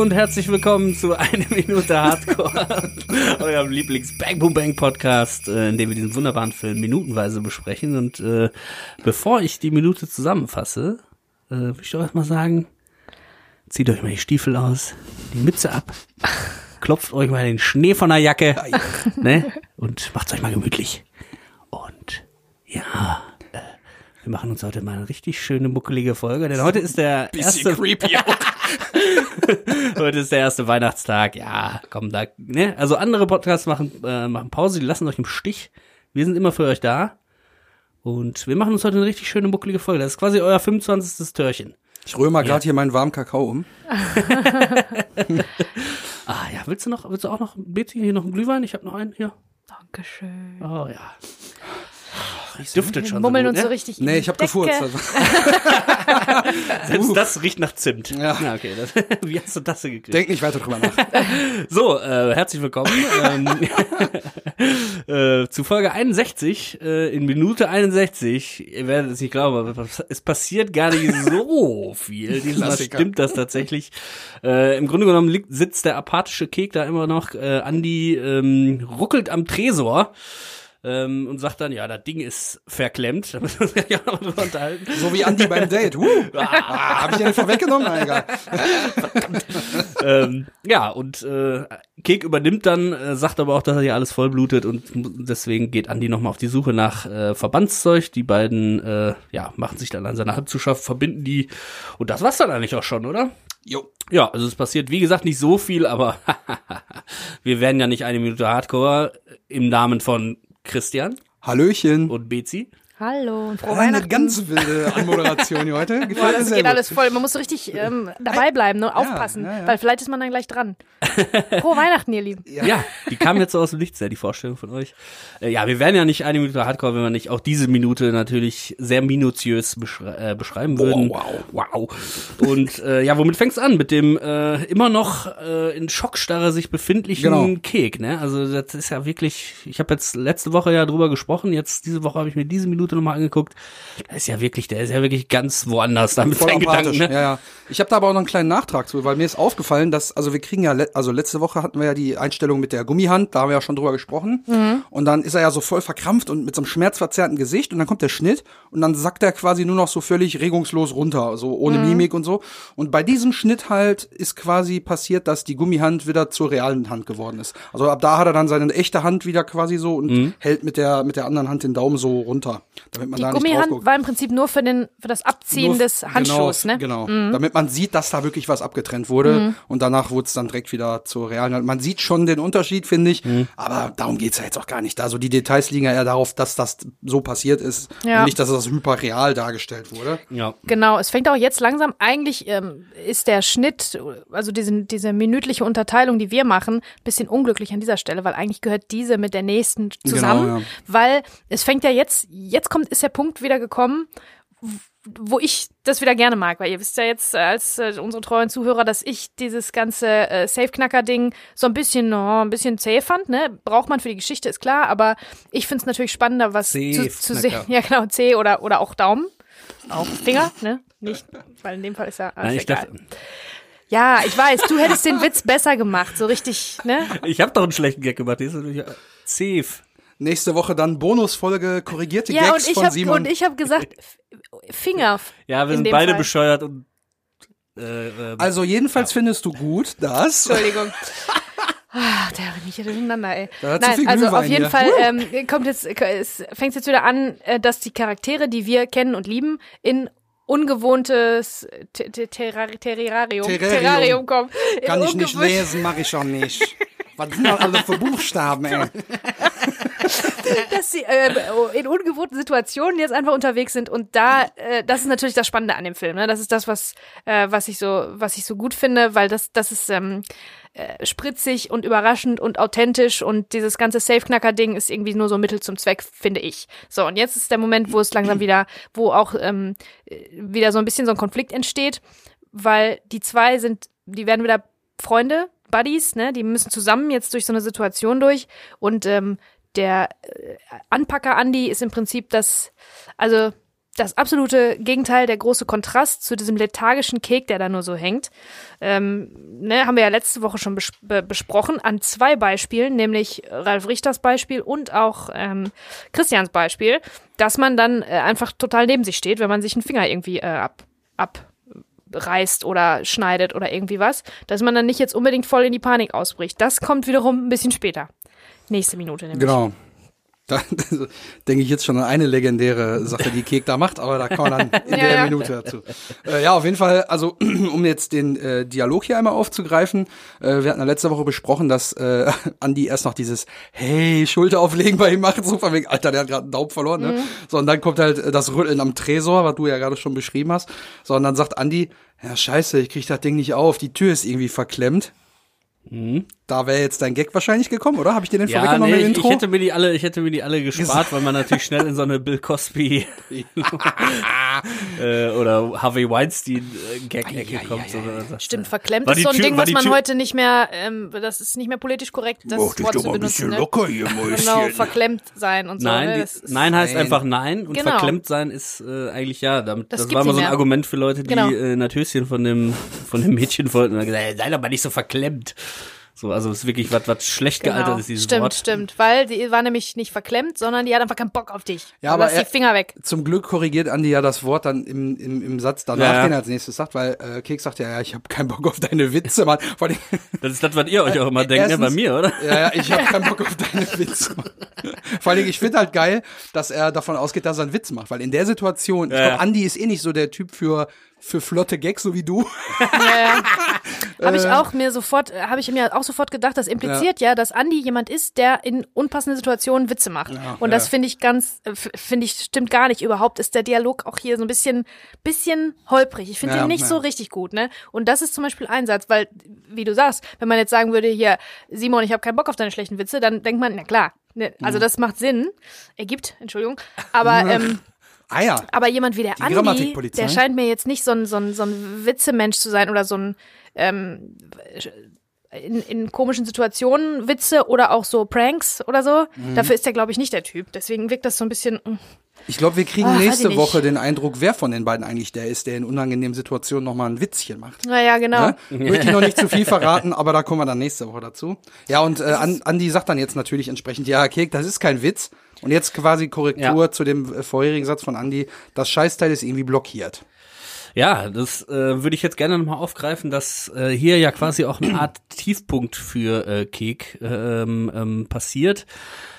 und herzlich willkommen zu Eine Minute Hardcore, eurem Lieblings Bang Boom Bang Podcast, äh, in dem wir diesen wunderbaren Film minutenweise besprechen. Und äh, bevor ich die Minute zusammenfasse, äh, will ich doch erstmal sagen, zieht euch mal die Stiefel aus, die Mütze ab, klopft euch mal den Schnee von der Jacke ne? und macht's euch mal gemütlich. Und ja, wir machen uns heute mal eine richtig schöne, muckelige Folge, denn heute ist der erste... creepy auch. Heute ist der erste Weihnachtstag. Ja, komm, da, ne? Also andere Podcasts machen, äh, machen Pause, die lassen euch im Stich. Wir sind immer für euch da. Und wir machen uns heute eine richtig schöne, muckelige Folge. Das ist quasi euer 25. Türchen. Ich rühre mal gerade hier meinen warmen Kakao um. Ah ja, willst du noch, willst du auch noch, Betsy, hier noch einen Glühwein? Ich habe noch einen hier. Dankeschön. Oh ja. Duftet schon. Mummeln so uns gut, so ne? richtig in Nee, ich habe gefurzt. Also. Selbst das riecht nach Zimt. Ja. Na, okay. Das, wie hast du das denn gekriegt? Denk nicht weiter drüber nach. So, äh, herzlich willkommen ähm, äh, zu Folge 61 äh, in Minute 61. Ihr werdet es nicht glauben, aber es passiert gar nicht so viel. Diesmal stimmt das tatsächlich. Äh, Im Grunde genommen liegt, sitzt der apathische Kek da immer noch. Äh, Andi ähm, ruckelt am Tresor. Ähm, und sagt dann, ja, das Ding ist verklemmt. Da müssen wir uns gleich auch noch drüber unterhalten. So wie Andi beim Date. Uh, ah, habe ich den nicht vorweggenommen? Egal. ähm, ja, und äh, Kek übernimmt dann, äh, sagt aber auch, dass er hier alles vollblutet und deswegen geht Andi nochmal auf die Suche nach äh, Verbandszeug. Die beiden, äh, ja, machen sich dann an seiner Hand zu schaffen, verbinden die und das war's dann eigentlich auch schon, oder? Jo. Ja, also es passiert, wie gesagt, nicht so viel, aber wir werden ja nicht eine Minute Hardcore im Namen von Christian Hallöchen. und Bezi. Hallo und frohe Ah, eine Weihnachten. ganz wilde Anmoderation hier heute. Boah, Gefällt mir das geht gut. alles voll. Man muss so richtig ähm, dabei bleiben, ne? aufpassen, ja, ja. weil vielleicht ist man dann gleich dran. Frohe Weihnachten, ihr Lieben. Ja. die kam jetzt so aus dem Nichts, ja, die Vorstellung von euch. Äh, ja, wir werden ja nicht eine Minute Hardcore, wenn wir nicht auch diese Minute natürlich sehr minutiös beschrei äh, beschreiben würden. wow. wow. Und äh, ja, womit fängt's an? Mit dem äh, immer noch äh, in Schockstarre sich befindlichen Genau. Kek, ne? Also das ist ja wirklich, ich habe jetzt letzte Woche ja drüber gesprochen, jetzt diese Woche habe ich mir diese Minute nochmal angeguckt. Das ist ja wirklich, der ist ja wirklich ganz woanders damit Voll Gedanken, empathisch. ne? Ja, ja. Ich habe da aber auch noch einen kleinen Nachtrag zu, weil mir ist aufgefallen, dass, also wir kriegen ja, le also letzte Woche hatten wir ja die Einstellung mit der Gummihand, da haben wir ja schon drüber gesprochen. Mhm. Und dann ist er ja so voll verkrampft und mit so einem schmerzverzerrten Gesicht und dann kommt der Schnitt und dann sackt er quasi nur noch so völlig regungslos runter, so ohne Mhm. Mimik und so. Und bei diesem Schnitt halt ist quasi passiert, dass die Gummihand wieder zur realen Hand geworden ist. Also ab da hat er dann seine echte Hand wieder quasi so und Mhm. hält mit der, mit der anderen Hand den Daumen so runter, damit man Die da Gummihand war im Prinzip nur für, den, für das Abziehen Nur- des Handschuhs, genau, ne? Genau, damit man sieht, dass da wirklich was abgetrennt wurde und danach wurde es dann direkt wieder zur realen. Hand. Man sieht schon den Unterschied, finde ich, aber darum geht's ja jetzt auch gar nicht. Also die Details liegen ja eher darauf, dass das so passiert ist Ja. und nicht, dass das hyperreal dargestellt wurde. Ja. Genau, es fängt auch jetzt langsam, eigentlich ähm, ist der Schnitt, also diese, diese minütliche Unterteilung, die wir machen, ein bisschen unglücklich an dieser Stelle, weil eigentlich gehört diese mit der nächsten zusammen, Genau, ja. weil es fängt ja jetzt, jetzt kommt, ist der Punkt wieder gekommen, wo ich das wieder gerne mag, weil ihr wisst ja jetzt als äh, unsere treuen Zuhörer, dass ich dieses ganze äh, Safe-Knacker-Ding so ein bisschen, oh, ein bisschen zäh fand, ne? Braucht man für die Geschichte, ist klar, aber ich find's natürlich spannender, was zu, zu sehen. Ja, genau, C oder, oder auch Daumen. Auch Finger, ne? Nicht, weil in dem Fall ist ja alles Nein, ich egal. dachte, Ja, ich weiß, du hättest den Witz besser gemacht, so richtig, ne? ich habe doch einen schlechten Gag gemacht. Der ist natürlich äh, safe. Nächste Woche dann Bonusfolge korrigierte Ja, und Gags ich von habe Simon. und ich habe gesagt Finger. Ja, wir in sind beide Fall. bescheuert und äh, äh, also jedenfalls findest du gut, dass Entschuldigung. Ah, der bin ich hier durcheinander, ey. Nein, also auf jeden hier. Fall ähm, kommt jetzt, es fängt jetzt wieder an, äh, dass die Charaktere, die wir kennen und lieben, in ungewohntes Te- Te- Terrar- Terrarium, Terrarium. Kommen. Kann ich nicht lesen, mache ich auch nicht. Was sind das alle für Buchstaben, ey? dass sie äh, in ungewohnten Situationen jetzt einfach unterwegs sind und da äh, das ist natürlich das Spannende an dem Film ne? Das ist das was äh, was ich so was ich so gut finde weil das das ist ähm, äh, spritzig und überraschend und authentisch und dieses ganze Safe-Knacker Ding ist irgendwie nur so Mittel zum Zweck finde ich. So und jetzt ist der Moment wo es langsam wieder wo auch ähm, äh, wieder so ein bisschen so ein Konflikt entsteht weil die zwei sind die werden wieder Freunde Buddies ne? Die müssen zusammen jetzt durch so eine Situation durch und ähm, der äh, Anpacker Andy ist im Prinzip das, also das absolute Gegenteil, der große Kontrast zu diesem lethargischen Kek, der da nur so hängt. Ähm, ne, haben wir ja letzte Woche schon bes be besprochen, an zwei Beispielen, nämlich Ralf Richters Beispiel und auch ähm, Christians Beispiel, dass man dann äh, einfach total neben sich steht, wenn man sich einen Finger irgendwie äh, ab, abreißt oder schneidet oder irgendwie was, dass man dann nicht jetzt unbedingt voll in die Panik ausbricht. Das kommt wiederum ein bisschen später. Nächste Minute nämlich. Genau. Da denke ich jetzt schon an eine legendäre Sache, die Kek da macht, aber da kommen wir dann in Ja, der ja. Minute dazu. Äh, ja, auf jeden Fall, also um jetzt den äh, Dialog hier einmal aufzugreifen, äh, wir hatten ja letzte Woche besprochen, dass äh, Andi erst noch dieses Hey, Schulter auflegen bei ihm macht, so von wegen, Alter, der hat gerade einen Daumen verloren, ne? So, und dann kommt halt äh, das Rütteln am Tresor, was du ja gerade schon beschrieben hast. So, und dann sagt Andi, ja, scheiße, ich krieg das Ding nicht auf, die Tür ist irgendwie verklemmt. Da wäre jetzt dein Gag wahrscheinlich gekommen, oder? Habe ich dir den Ja, vorweggenommen nee, im ich, Intro? ich hätte mir die alle, ich hätte mir die alle gespart, weil man natürlich schnell in so eine Bill Cosby äh, oder Harvey Weinstein äh, Gag-Ecke kommt. So, wenn man sagt, Stimmt, verklemmt War ist so ein Tür- Ding, was man Tür- heute nicht mehr, ähm, das ist nicht mehr politisch korrekt, das Mach dich Wort doch zu mal ein benutzen. bisschen Ne? locker hier, Genau, Mäuschen. verklemmt sein und so. Nein, ne? die, nein heißt Nein. einfach nein und Genau. verklemmt sein ist äh, eigentlich ja. Damit, Das das war immer nicht so ein mehr. Argument für Leute, die Genau. äh, Natöschen von dem von dem Mädchen wollten und gesagt, sei doch mal nicht so verklemmt. So, also es ist wirklich was was schlecht gealtert Genau. ist dieses stimmt, Wort. stimmt, weil die war nämlich nicht verklemmt, sondern die hat einfach keinen Bock auf dich. Ja, aber er- die Finger weg. Zum Glück korrigiert Andi ja das Wort dann im, im, im Satz danach, Ja, ja. den er als nächstes sagt, weil äh, Keks sagt ja, ja, ich habe keinen Bock auf deine Witze, Mann. Vor allem, Das ist das, was ihr euch auch immer denkt, ne, bei erstens- mir, oder? ja, ja, ich habe keinen Bock auf deine Witze. Vor allem, ich finde halt geil, dass er davon ausgeht, dass er einen Witz macht, weil in der Situation, ich Ja, glaube, ja. Andi ist eh nicht so der Typ für für flotte Gags, so wie du. Habe Äh. ich auch mir sofort, äh, habe ich mir auch sofort gedacht, das impliziert ja, dass Andi jemand ist, der in unpassenden Situationen Witze macht. Und das finde ich ganz, äh, finde ich, stimmt gar nicht. Überhaupt ist der Dialog auch hier so ein bisschen, bisschen holprig. Ich finde Ja, den nicht ja. so richtig gut, ne? Und das ist zum Beispiel ein Satz, weil, wie du sagst, wenn man jetzt sagen würde, hier, Simon, ich habe keinen Bock auf deine schlechten Witze, dann denkt man, na klar. Ne, also Mhm. das macht Sinn, ergibt, Entschuldigung, aber ähm, Ah ja. aber jemand wie der Andi, der scheint mir jetzt nicht so ein, so ein, so ein Witzemensch zu sein oder so ein ähm, in, in komischen Situationen Witze oder auch so Pranks oder so. Mhm. Dafür ist er, glaube ich, nicht der Typ. Deswegen wirkt das so ein bisschen. mm. Ich glaube, wir kriegen Ah, nächste. Woche den Eindruck, wer von den beiden eigentlich der ist, der in unangenehmen Situationen nochmal ein Witzchen macht. Naja, genau. Ne? Möchte ich noch nicht zu viel verraten, aber da kommen wir dann nächste Woche dazu. Ja, und äh, An- Andi sagt dann jetzt natürlich entsprechend, ja, Kek, das ist kein Witz. Und jetzt quasi Korrektur Ja. zu dem äh, vorherigen Satz von Andi, das Scheißteil ist irgendwie blockiert. Ja, das äh, würde ich jetzt gerne nochmal aufgreifen, dass äh, hier ja quasi auch eine Art Tiefpunkt für äh, Kek ähm, ähm, passiert.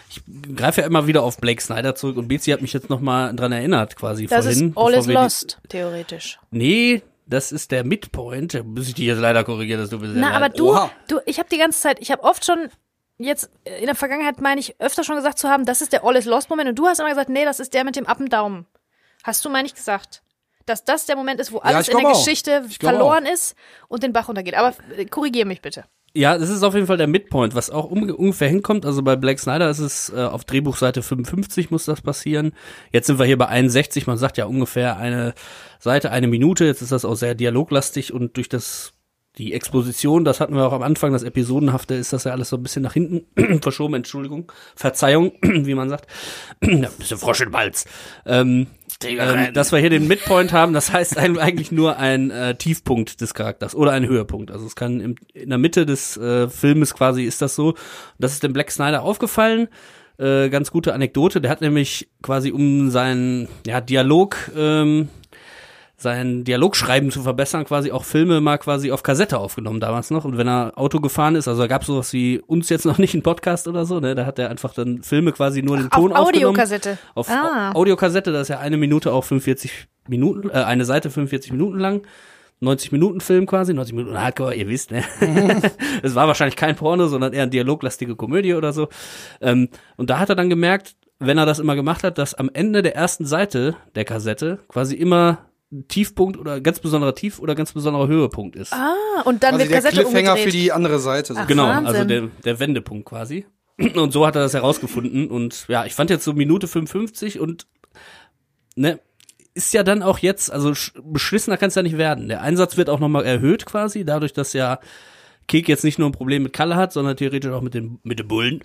Ich greife ja immer wieder auf Blake Snyder zurück und Betsy hat mich jetzt nochmal dran erinnert, quasi Das vorhin. ist all is lost, theoretisch. Nee, das ist der Midpoint. Da muss ich dich jetzt leider korrigieren, dass du bist. Na, aber du, Oha. du, ich habe die ganze Zeit, ich habe oft schon jetzt äh, in der Vergangenheit meine ich öfter schon gesagt zu haben, das ist der All is Lost Moment und du hast immer gesagt, nee, das ist der mit dem Up und Daumen. Hast du meine ich gesagt? Dass das der Moment ist, wo alles ich in der auch. Geschichte verloren ist und den Bach runtergeht. Aber äh, korrigier mich bitte. Ja, das ist auf jeden Fall der Midpoint, was auch um, ungefähr hinkommt. Also bei Black Snyder ist es äh, auf Drehbuchseite 55 muss das passieren. Jetzt sind wir hier bei 61. Man sagt ja ungefähr eine Seite, eine Minute. Jetzt ist das auch sehr dialoglastig und durch das die Exposition, das hatten wir auch am Anfang, das Episodenhafte, ist das ja alles so ein bisschen nach hinten verschoben. Entschuldigung, Verzeihung, wie man sagt. ja, ein bisschen Frosch im Hals. Ähm, ähm, dass wir hier den Midpoint haben, das heißt eigentlich nur ein äh, Tiefpunkt des Charakters oder ein Höhepunkt. Also es kann im, in der Mitte des äh, Filmes quasi ist das so. Das ist dem Black Snyder aufgefallen. Äh, ganz gute Anekdote. Der hat nämlich quasi um seinen ja, Dialog ähm, sein Dialogschreiben zu verbessern, quasi auch Filme mal quasi auf Kassette aufgenommen damals noch. Und wenn er Auto gefahren ist, also da gab es sowas wie uns jetzt noch nicht einen Podcast oder so, ne? Da hat er einfach dann Filme quasi nur den Auf Ton aufgenommen. Audiokassette. Auf Ah. Au- Audiokassette, das ist ja eine Minute auch 45 Minuten, äh, eine Seite 45 Minuten lang. 90 Minuten Film quasi, 90 Minuten Hardcore, ihr wisst, ne? Es war wahrscheinlich kein Porno, sondern eher eine dialoglastige Komödie oder so. Ähm, und da hat er dann gemerkt, wenn er das immer gemacht hat, dass am Ende der ersten Seite der Kassette quasi immer ein Tiefpunkt oder ganz besonderer Tief- oder ganz besonderer Höhepunkt ist. Ah, und dann Also wird der Kassette Cliffhanger umgedreht. für die andere Seite. Ach. Genau, Wahnsinn. also der, der Wendepunkt quasi. Und so hat er das herausgefunden. Und ja, ich fand jetzt so Minute 55 und ne, ist ja dann auch jetzt, also sch- beschissener kann es ja nicht werden. Der Einsatz wird auch nochmal erhöht quasi, dadurch, dass ja Kek jetzt nicht nur ein Problem mit Kalle hat, sondern theoretisch auch mit den, mit den Bullen.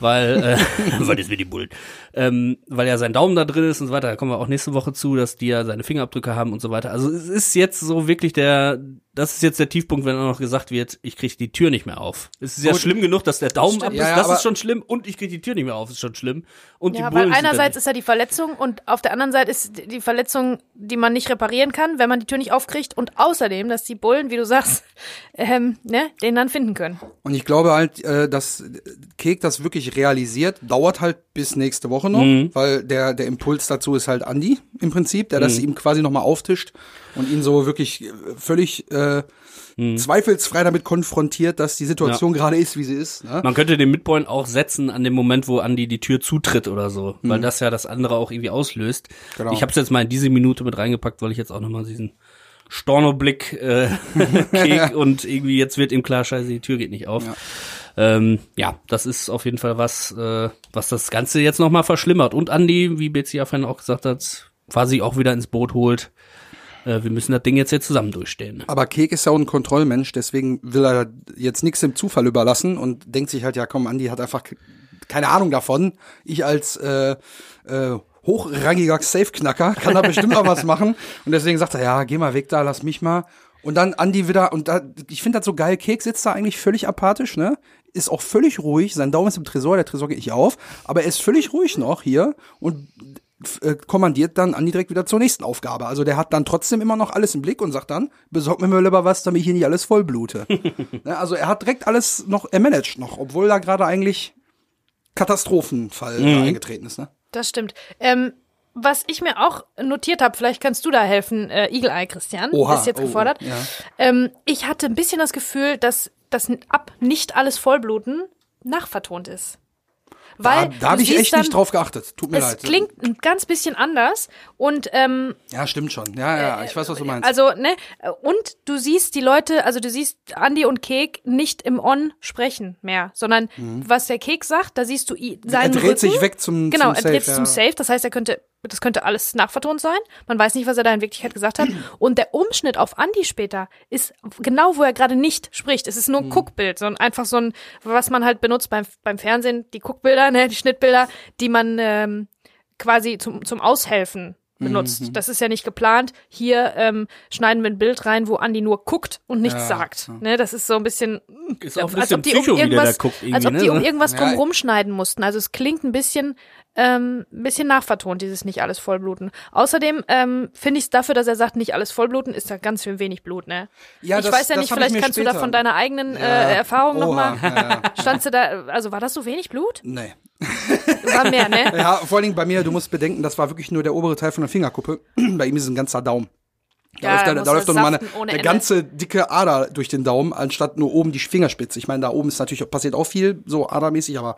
Weil, äh, weil das mit die Bullen, ähm, weil ja sein Daumen da drin ist und so weiter. Da kommen wir auch nächste Woche zu, dass die ja seine Fingerabdrücke haben und so weiter. Also es ist jetzt so wirklich der, das ist jetzt der Tiefpunkt, wenn auch noch gesagt wird, ich kriege die Tür nicht mehr auf. Es ist ja Gut. schlimm genug, dass der Daumen ab ist, Ja, ja, das ist schon schlimm und ich kriege die Tür nicht mehr auf, ist schon schlimm. Und Ja, die weil Bullen sind einerseits ist ja die Verletzung und auf der anderen Seite ist die Verletzung, die man nicht reparieren kann, wenn man die Tür nicht aufkriegt und außerdem, dass die Bullen, wie du sagst, ähm, ne, den dann finden können. Und ich glaube halt, äh, dass Kek das wirklich realisiert, dauert halt bis nächste Woche noch, weil der, der Impuls dazu ist halt Andi im Prinzip, der das ihm quasi nochmal auftischt und ihn so wirklich äh, völlig äh, zweifelsfrei damit konfrontiert, dass die Situation gerade ist, wie sie ist. Ne? Man könnte den Midpoint auch setzen an dem Moment, wo Andy die Tür zutritt oder so, weil das ja das andere auch irgendwie auslöst. Genau. Ich habe es jetzt mal in diese Minute mit reingepackt, weil ich jetzt auch nochmal diesen Stornoblick äh, krieg und irgendwie jetzt wird ihm klar, scheiße, die Tür geht nicht auf. Ja, ähm, ja das ist auf jeden Fall was, äh, was das Ganze jetzt nochmal verschlimmert. Und Andy, wie Betsy ja vorhin auch gesagt hat, quasi auch wieder ins Boot holt. Äh, wir müssen das Ding jetzt hier zusammen durchstehen. Aber Kek ist ja auch ein Kontrollmensch, deswegen will er jetzt nichts dem Zufall überlassen und denkt sich halt, ja komm, Andi hat einfach ke- keine Ahnung davon. Ich als äh, äh, hochrangiger Safe-Knacker kann da bestimmt noch was machen. Und deswegen sagt er, ja, geh mal weg da, lass mich mal. Und dann Andi wieder, und da, ich finde das so geil, Kek sitzt da eigentlich völlig apathisch, ne? Ist auch völlig ruhig, sein Daumen ist im Tresor, der Tresor geht nicht auf, aber er ist völlig ruhig noch hier und äh, kommandiert dann Andi direkt wieder zur nächsten Aufgabe. Also der hat dann trotzdem immer noch alles im Blick und sagt dann, besorg mir mal lieber was, damit ich hier nicht alles vollblute. ne, also er hat direkt alles noch, er managt noch, obwohl da gerade eigentlich Katastrophenfall äh, eingetreten ist. Ne? Das stimmt. Ähm, was ich mir auch notiert habe, vielleicht kannst du da helfen, äh, Eagle Eye Christian, Oha, ist jetzt oh, gefordert. ja. Ähm, ich hatte ein bisschen das Gefühl, dass das ab nicht alles Vollbluten nachvertont ist. Weil Da, da habe ich echt dann, nicht drauf geachtet. Tut mir Es leid. klingt ein ganz bisschen anders und ähm, Ja, stimmt schon. Ja, ja, ich weiß, was du meinst. also ne und du siehst die Leute, also du siehst Andy und Kek nicht im On sprechen mehr, sondern was der Kek sagt, da siehst du seinen Mhm. er dreht Rücken. sich weg zum, Genau, zum er Safe. dreht sich zum ja. Safe. Das heißt, er könnte, das könnte alles nachvertont sein. Man weiß nicht, was er da in Wirklichkeit gesagt hat. Und der Umschnitt auf Andy später ist genau, wo er gerade nicht spricht. Es ist nur ein Mhm. Guckbild, so ein, einfach so ein, was man halt benutzt beim, beim Fernsehen, die Guckbilder, ne, die Schnittbilder, die man ähm, quasi zum, zum Aushelfen benutzt. Mhm. Das ist ja nicht geplant. Hier ähm, schneiden wir ein Bild rein, wo Andy nur guckt und nichts Ja, sagt. Ne, das ist so ein bisschen, Ist auch ein als bisschen ob die um irgendwas, guckt als ob die um ne? irgendwas Ja. drum rumschneiden mussten. Also es klingt ein bisschen, ähm, ein bisschen nachvertont, dieses nicht alles vollbluten. Außerdem ähm, finde ich es dafür, dass er sagt, nicht alles vollbluten, ist da ganz schön wenig Blut, ne? Ja, ich das- weiß ja nicht, vielleicht kannst du da später- von deiner eigenen Ja. äh, Erfahrung nochmal. Ja, ja. Standst du da, also war das so wenig Blut? Nee. War mehr, ne? Ja, vor allen Dingen bei mir, du musst bedenken, das war wirklich nur der obere Teil von der Fingerkuppe. bei ihm ist es ein ganzer Daumen. Da Ja, läuft, da, muss da läuft doch mal eine, eine ganze dicke Ader durch den Daumen, anstatt nur oben die Fingerspitze. Ich meine, da oben ist natürlich auch, passiert auch viel, so adermäßig, aber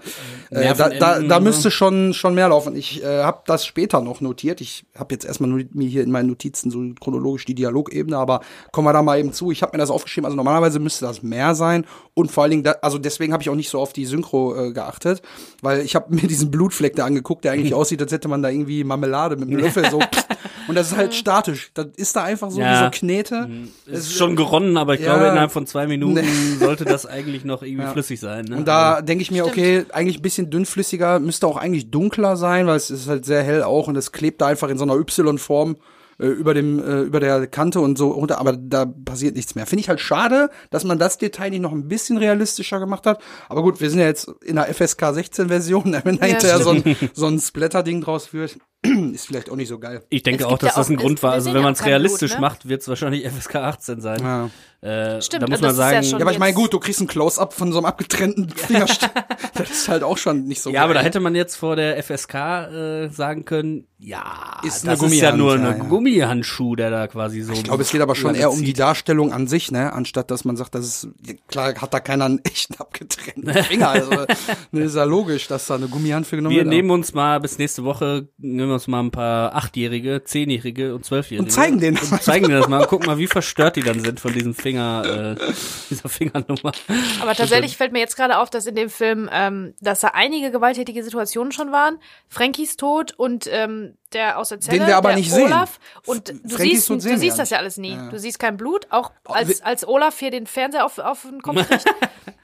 äh, da, da, Nervenenden, da ne? müsste schon schon mehr laufen. Ich äh, habe das später noch notiert. Ich habe jetzt erstmal nur mir hier in meinen Notizen so chronologisch die Dialogebene, aber kommen wir da mal eben zu. Ich habe mir das aufgeschrieben. Also normalerweise müsste das mehr sein und vor allen Dingen, da, also deswegen habe ich auch nicht so auf die Synchro äh, geachtet, weil ich habe mir diesen Blutfleck da angeguckt, der eigentlich aussieht, als hätte man da irgendwie Marmelade mit einem Löffel so. und das ist halt statisch. Das ist da einfach so Ja. wie so Knete. Es ist schon geronnen, aber ich Ja. glaube, innerhalb von zwei Minuten Nee. sollte das eigentlich noch irgendwie flüssig sein. Ne? Und da denke ich mir, okay, eigentlich ein bisschen dünnflüssiger, müsste auch eigentlich dunkler sein, weil es ist halt sehr hell auch und es klebt da einfach in so einer Y-Form äh, über dem äh, über der Kante und so runter, aber da passiert nichts mehr. Finde ich halt schade, dass man das Detail nicht noch ein bisschen realistischer gemacht hat. Aber gut, wir sind ja jetzt in der FSK 16 Version, wenn da Ja, hinterher so ein, so ein Splatter-Ding draus wird, ist vielleicht auch nicht so geil. ich denke auch, dass ja das ein auch- Grund war. Also wenn man auch es realistisch Blut, ne? macht, wird es wahrscheinlich FSK 18 sein. Ja. Äh, Stimmt, da muss das man ist ja sagen, schon- Ja, aber ich meine, gut, du kriegst ein Close-up von so einem abgetrennten Fingerstück. das ist halt auch schon nicht so Ja, aber da geil. hätte man jetzt vor der FSK äh, sagen können, ja, Ist das eine ist ja nur eine ja, ja. Gummihandschuh, der da quasi so. Ich glaube, es geht aber schon eher um die Darstellung an sich, ne, anstatt dass man sagt, das ist klar hat da keiner einen echten abgetrennten Finger. Also ne, ist ja logisch, dass da eine Gummihand für genommen Wir wird. nehmen uns mal bis nächste Woche, nehmen wir uns mal ein paar Achtjährige, Zehnjährige und Zwölfjährige. Und zeigen denen das Und zeigen denen das mal und gucken mal, wie verstört die dann sind von diesem Finger, äh, dieser Fingernummer. Aber tatsächlich fällt mir jetzt gerade auf, dass in dem Film, ähm, dass da einige gewalttätige Situationen schon waren. Frankies Tod und ähm, der aus der Zelle, Den wir aber der nicht sehen. Olaf. Und du Frankies siehst, Tod du sehen siehst ja das ja alles nie. Ja. Du siehst kein Blut, auch als, wir- als Olaf hier den Fernseher auf, auf den Kopf kriegt.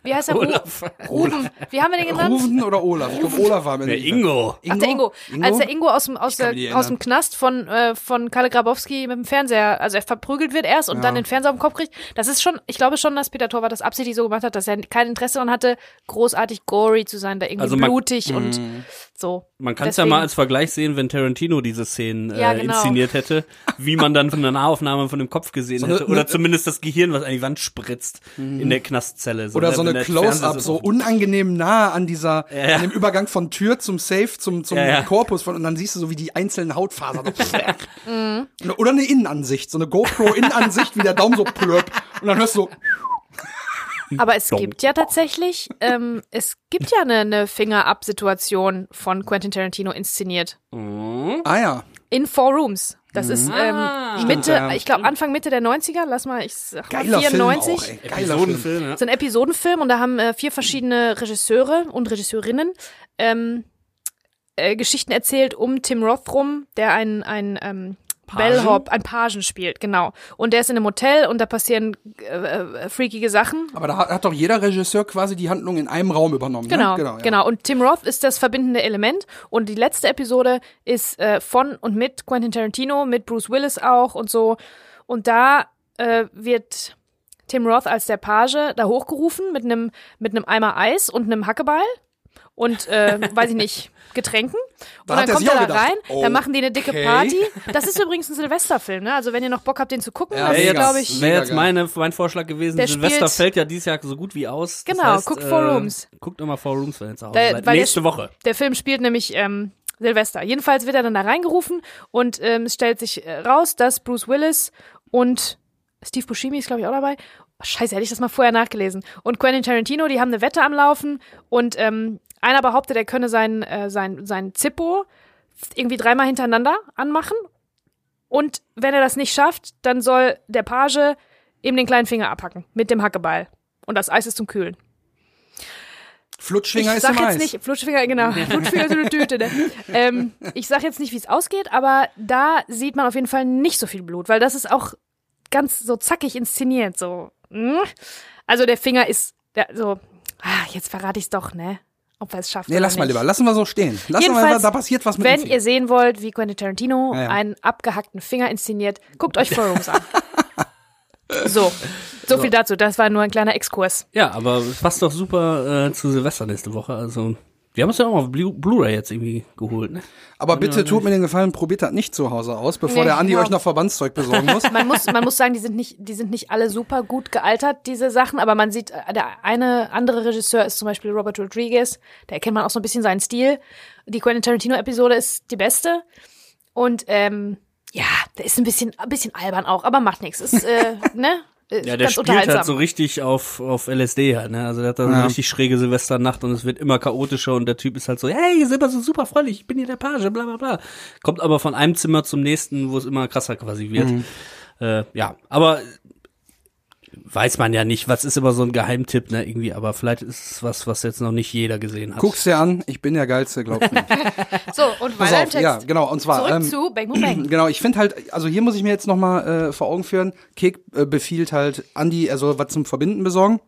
Wie heißt er? Ru- Olaf. Ruben. Wie haben wir den genannt? Rufen oder Olaf? Ich glaube, Olaf war mir Der nicht. Ingo. Ach, der Ingo. Als der Ingo aus dem, aus, der, aus dem. Knast von, äh, von Kalle Grabowski mit dem Fernseher, also er verprügelt wird erst und dann den Fernseher auf den Kopf kriegt. Das ist schon, ich glaube schon, dass Peter Torwart das absichtlich so gemacht hat, dass er kein Interesse daran hatte, großartig gory zu sein, da irgendwie Also man- blutig und so. Man kann es ja mal als Vergleich sehen, wenn Tarantino diese Szenen äh, Ja, genau. inszeniert hätte, wie man dann von einer Nahaufnahme von dem Kopf gesehen eine- hätte. Oder eine- zumindest das Gehirn, was an die Wand spritzt in der Knastzelle. Oder ne, so eine der Close-Up, so unangenehm nah an dieser, Ja, ja. an dem Übergang von Tür zum Safe, zum, zum Ja, ja. Korpus von, und dann siehst du so wie die einzelnen Hautfasern. So Mhm. Oder- Oder eine Innenansicht, so eine GoPro-Innenansicht, wie der Daumen so plöpp. Und dann hörst du so, Aber es gibt ja tatsächlich, ähm, es gibt ja eine, eine Finger-Up-Situation von Quentin Tarantino inszeniert. ah ja, In Four Rooms. Das ist ähm, Ah. Mitte, Stimmt, ja. ich glaube Anfang Mitte der 90er, lass mal, ich sag mal geiler 94. Film auch. Episodenfilm, ja. so ein Episodenfilm und da haben äh, vier verschiedene Regisseure und Regisseurinnen ähm, äh, Geschichten erzählt um Tim Roth rum, der ein, ein ähm, Bellhop, ein Pagen spielt, genau. Und der ist in einem Hotel und da passieren äh, äh, freakige Sachen. aber da hat, hat doch jeder Regisseur quasi die Handlung in einem Raum übernommen. Genau, ne? genau, ja. Und Tim Roth ist das verbindende Element. Und die letzte Episode ist äh, von und mit Quentin Tarantino, mit Bruce Willis auch und so. Und da äh, wird Tim Roth als der Page da hochgerufen mit einem mit einem Eimer Eis und einem Hackeball und äh, weiß ich nicht Getränken. Da und dann kommt er da gedacht, rein, dann machen die eine dicke okay. Party. Das ist übrigens ein Silvesterfilm, ne? Also wenn ihr noch Bock habt, den zu gucken, Ja, das ist glaube ich. Wäre jetzt meine, mein Vorschlag gewesen. Der Silvester spielt- fällt ja dieses Jahr so gut wie aus. Das Genau, heißt, guckt Four äh, Rooms. Guckt nochmal Four Rooms, wenn ihr zu Hause Da- seid. der Nächste Sch- Woche. Der Film spielt nämlich ähm, Silvester. Jedenfalls wird er dann da reingerufen und ähm, es stellt sich äh, raus, dass Bruce Willis und Steve Buscemi ist, glaube ich, auch dabei. Oh, scheiße, hätte ich das mal vorher nachgelesen. Und Quentin Tarantino, die haben eine Wette am Laufen und ähm, einer behauptet, er könne sein, äh, sein, sein Zippo irgendwie dreimal hintereinander anmachen. Und wenn er das nicht schafft, dann soll der Page ihm den kleinen Finger abhacken mit dem Hackebeil. Und das Eis ist zum Kühlen. Flutschfinger ich ist sag im jetzt Eis. nicht, Flutschfinger, genau. Flutschfinger ist eine Tüte, ne? ähm, ich sag jetzt nicht, wie es ausgeht, aber da sieht man auf jeden Fall nicht so viel Blut, weil das ist auch ganz so zackig inszeniert, so. hm? Also der Finger ist der, so, ah, jetzt verrate ich's doch, ne? Ob er es schafft. Nee, oder lass mal nicht. lieber. Lassen wir so stehen. Lassen wir mal, Jedenfalls, da passiert was mit Wenn ihr sehen wollt, wie Quentin Tarantino Ja, ja. einen abgehackten Finger inszeniert, guckt euch Four Rooms an. So, so viel dazu. Das war nur ein kleiner Exkurs. Ja, aber es passt doch super äh, zu Silvester nächste Woche. Also, wir haben uns ja auch mal auf Blu- Blu-ray jetzt irgendwie geholt, ne? Aber bitte tut mir den Gefallen, probiert das nicht zu Hause aus, bevor Nee, der Andi genau. euch noch Verbandszeug besorgen muss. Man muss, man muss sagen, die sind nicht, die sind nicht alle super gut gealtert, diese Sachen, aber man sieht, äh, der eine andere Regisseur ist zum Beispiel Robert Rodriguez, da erkennt man auch so ein bisschen seinen Stil. Die Quentin Tarantino-Episode ist die beste. Und ähm, ja, der ist ein bisschen, ein bisschen albern auch, aber macht nichts. Ist, äh, ne? Ist Ja, der ganz spielt halt so richtig auf, auf LSD halt, ne? Also der hat da so eine Ja. richtig schräge Silvesternacht und es wird immer chaotischer und der Typ ist halt so, hey, ihr seid immer so super fröhlich, ich bin hier der Page, bla bla bla. Kommt aber von einem Zimmer zum nächsten, wo es immer krasser quasi wird. Mhm. Äh, ja, aber weiß man ja nicht, was ist immer so ein Geheimtipp, ne, irgendwie, aber vielleicht ist es was, was jetzt noch nicht jeder gesehen hat. Guck's dir an, ich bin der Geilste, glaubt mir. so, und Pass auf, Text. ja, genau, und zwar. Zurück ähm, zu Bang Boom Bang. Genau, ich finde halt, also hier muss ich mir jetzt nochmal äh, vor Augen führen, Kek äh, befiehlt halt Andi, er soll was zum Verbinden besorgen.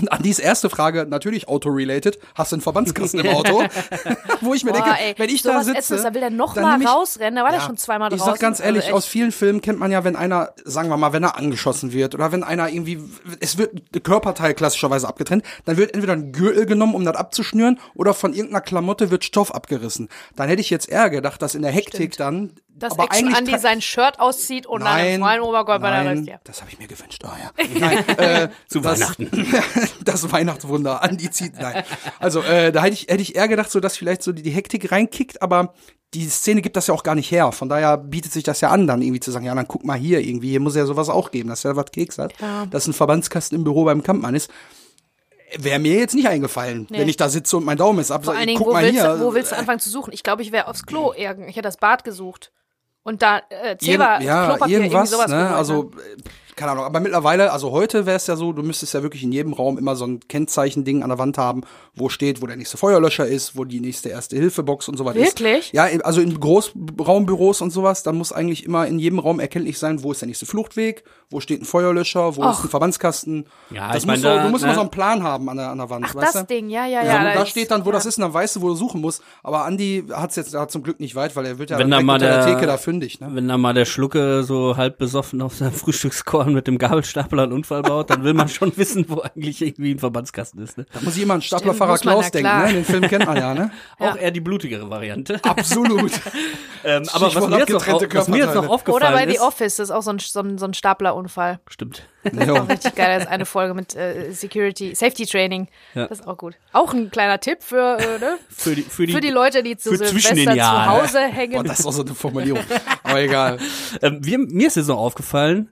Und Andis erste Frage, natürlich auto-related, hast du einen Verbandskasten im Auto? Wo ich mir Boah, denke, ey, wenn ich da sitze, Ätzendes, da will der noch dann mal nehm ich- rausrennen, da war der schon zweimal Ich draußen. sag ganz ehrlich, Also aus vielen Filmen kennt man ja, wenn einer, sagen wir mal, wenn er angeschossen wird oder wenn einer irgendwie, es wird Körperteil klassischerweise abgetrennt, dann wird entweder ein Gürtel genommen, um das abzuschnüren, oder von irgendeiner Klamotte wird Stoff abgerissen. Dann hätte ich jetzt eher gedacht, dass in der Hektik dann, dass aber Action Andy sein Shirt auszieht und dann im freien Oberkörper da nein, ist. Ja. das habe ich mir gewünscht. Oh, ja. Nein, äh, Zu das, Weihnachten. das Weihnachtswunder. Andi zieht. Nein. Also äh, da hätte ich, hätte ich eher gedacht, so dass vielleicht so die, die Hektik reinkickt, aber die Szene gibt das ja auch gar nicht her. Von daher bietet sich das ja an, dann irgendwie zu sagen, ja, dann guck mal hier irgendwie, hier muss ja sowas auch geben, dass ja was Keks hat, Ja. dass ein Verbandskasten im Büro beim Kampmann ist. Wäre mir jetzt nicht eingefallen, Nee. wenn ich da sitze und mein Daumen ist ab. Vor allen Dingen, guck wo mal willst, hier. du, wo willst du anfangen zu suchen? Ich glaube, ich wäre aufs Klo irgendwie. Ich hätte das Bad gesucht. Und da äh, Irgend- Zebra, ja, Klopapier, irgendwas, irgendwie sowas ne? geholt, Also ne? Keine Ahnung, aber mittlerweile, also heute wäre es ja so, du müsstest ja wirklich in jedem Raum immer so ein Kennzeichen-Ding an der Wand haben, wo steht, wo der nächste Feuerlöscher ist, wo die nächste Erste-Hilfe-Box und so weiter ist. Wirklich? Ja, also in Großraumbüros und sowas, dann muss eigentlich immer in jedem Raum erkenntlich sein, wo ist der nächste Fluchtweg, wo steht ein Feuerlöscher, wo Och. ist ein Verbandskasten. Ja, das ich mein, musst du, musst ne? immer so einen Plan haben an der, an der Wand, Ach, weißt das du? Ding, ja, ja, Ja, ja. und da ist- steht dann, wo ja. das ist, und dann weißt du, wo du suchen musst. Aber Andi hat's jetzt da zum Glück nicht weit, weil er wird ja Wenn direkt da mal der der- Theke da fündig. Ne? Wenn da mal der Schlucke so halb besoffen auf seinem Frühstückskorn mit dem Gabelstapler einen Unfall baut, dann will man schon wissen, wo eigentlich irgendwie ein Verbandskasten ist. Ne? Da muss ich immer an Staplerfahrer man, Klaus denken. Ne? Den Film kennt man ja, ne? Ja. Auch eher die blutigere Variante. Absolut. ähm, aber was mir, jetzt noch, was mir jetzt noch aufgefallen Oder bei ist, The Office, das ist auch so ein, so ein, so ein Staplerunfall. stimmt. ja. Richtig geil, das ist eine Folge mit äh, Security, Safety Training. Ja. Das ist auch gut. Auch ein kleiner Tipp für, äh, ne? Für die, für die, für die Leute, die zu Silvester den Jahren. zu Hause Boah, hängen. das ist auch so eine Formulierung. Aber egal. Ähm, wir, mir ist jetzt noch aufgefallen,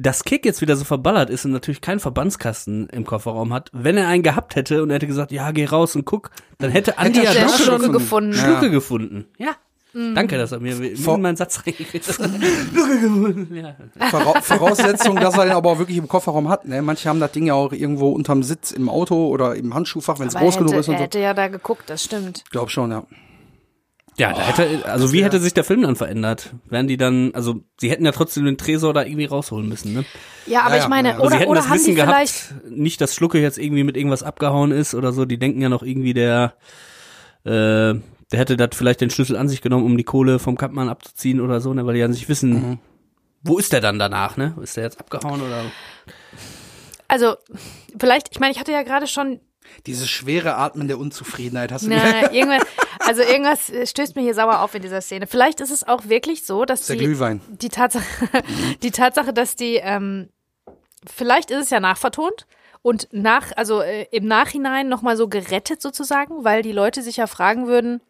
dass Kick jetzt wieder so verballert ist und natürlich keinen Verbandskasten im Kofferraum hat. Wenn er einen gehabt hätte und er hätte gesagt, ja, geh raus und guck, dann hätte Andi Hätte ja er doch Schlucke schon Schlucke gefunden. Ja. Schlucke gefunden. Ja. Mhm. Danke, dass er mir in Vor- meinen Satz reingeredet hat. Schlucke gefunden. Ja. Vora Voraussetzung, dass er den aber auch wirklich im Kofferraum hat. Ne? Manche haben das Ding ja auch irgendwo unterm Sitz im Auto oder im Handschuhfach, wenn es groß hätte, genug ist und er so. hätte ja da geguckt, das stimmt. Glaub schon, ja. Ja, da hätte, also wie hätte sich der Film dann verändert? Wären die dann, also sie hätten ja trotzdem den Tresor da irgendwie rausholen müssen, ne? Ja, aber Ja, ich meine, ja. Also oder, sie hätten oder das haben Wissen die vielleicht, gehabt, nicht, dass Schlucke jetzt irgendwie mit irgendwas abgehauen ist oder so. Die denken ja noch irgendwie, der, äh, der hätte das vielleicht den Schlüssel an sich genommen, um die Kohle vom Kampmann abzuziehen oder so, ne? Weil die ja nicht wissen, Mhm. wo ist der dann danach, ne? Ist der jetzt abgehauen oder? also vielleicht, ich meine, ich hatte ja gerade schon Dieses schwere Atmen der Unzufriedenheit hast du? Na, irgendwas, also irgendwas äh, stößt mir hier sauer auf in dieser Szene. Vielleicht ist es auch wirklich so, dass Der die, Glühwein. die Tatsache, die Tatsache, dass die, ähm, vielleicht ist es ja nachvertont und nach, also äh, im Nachhinein nochmal so gerettet sozusagen, weil die Leute sich ja fragen würden,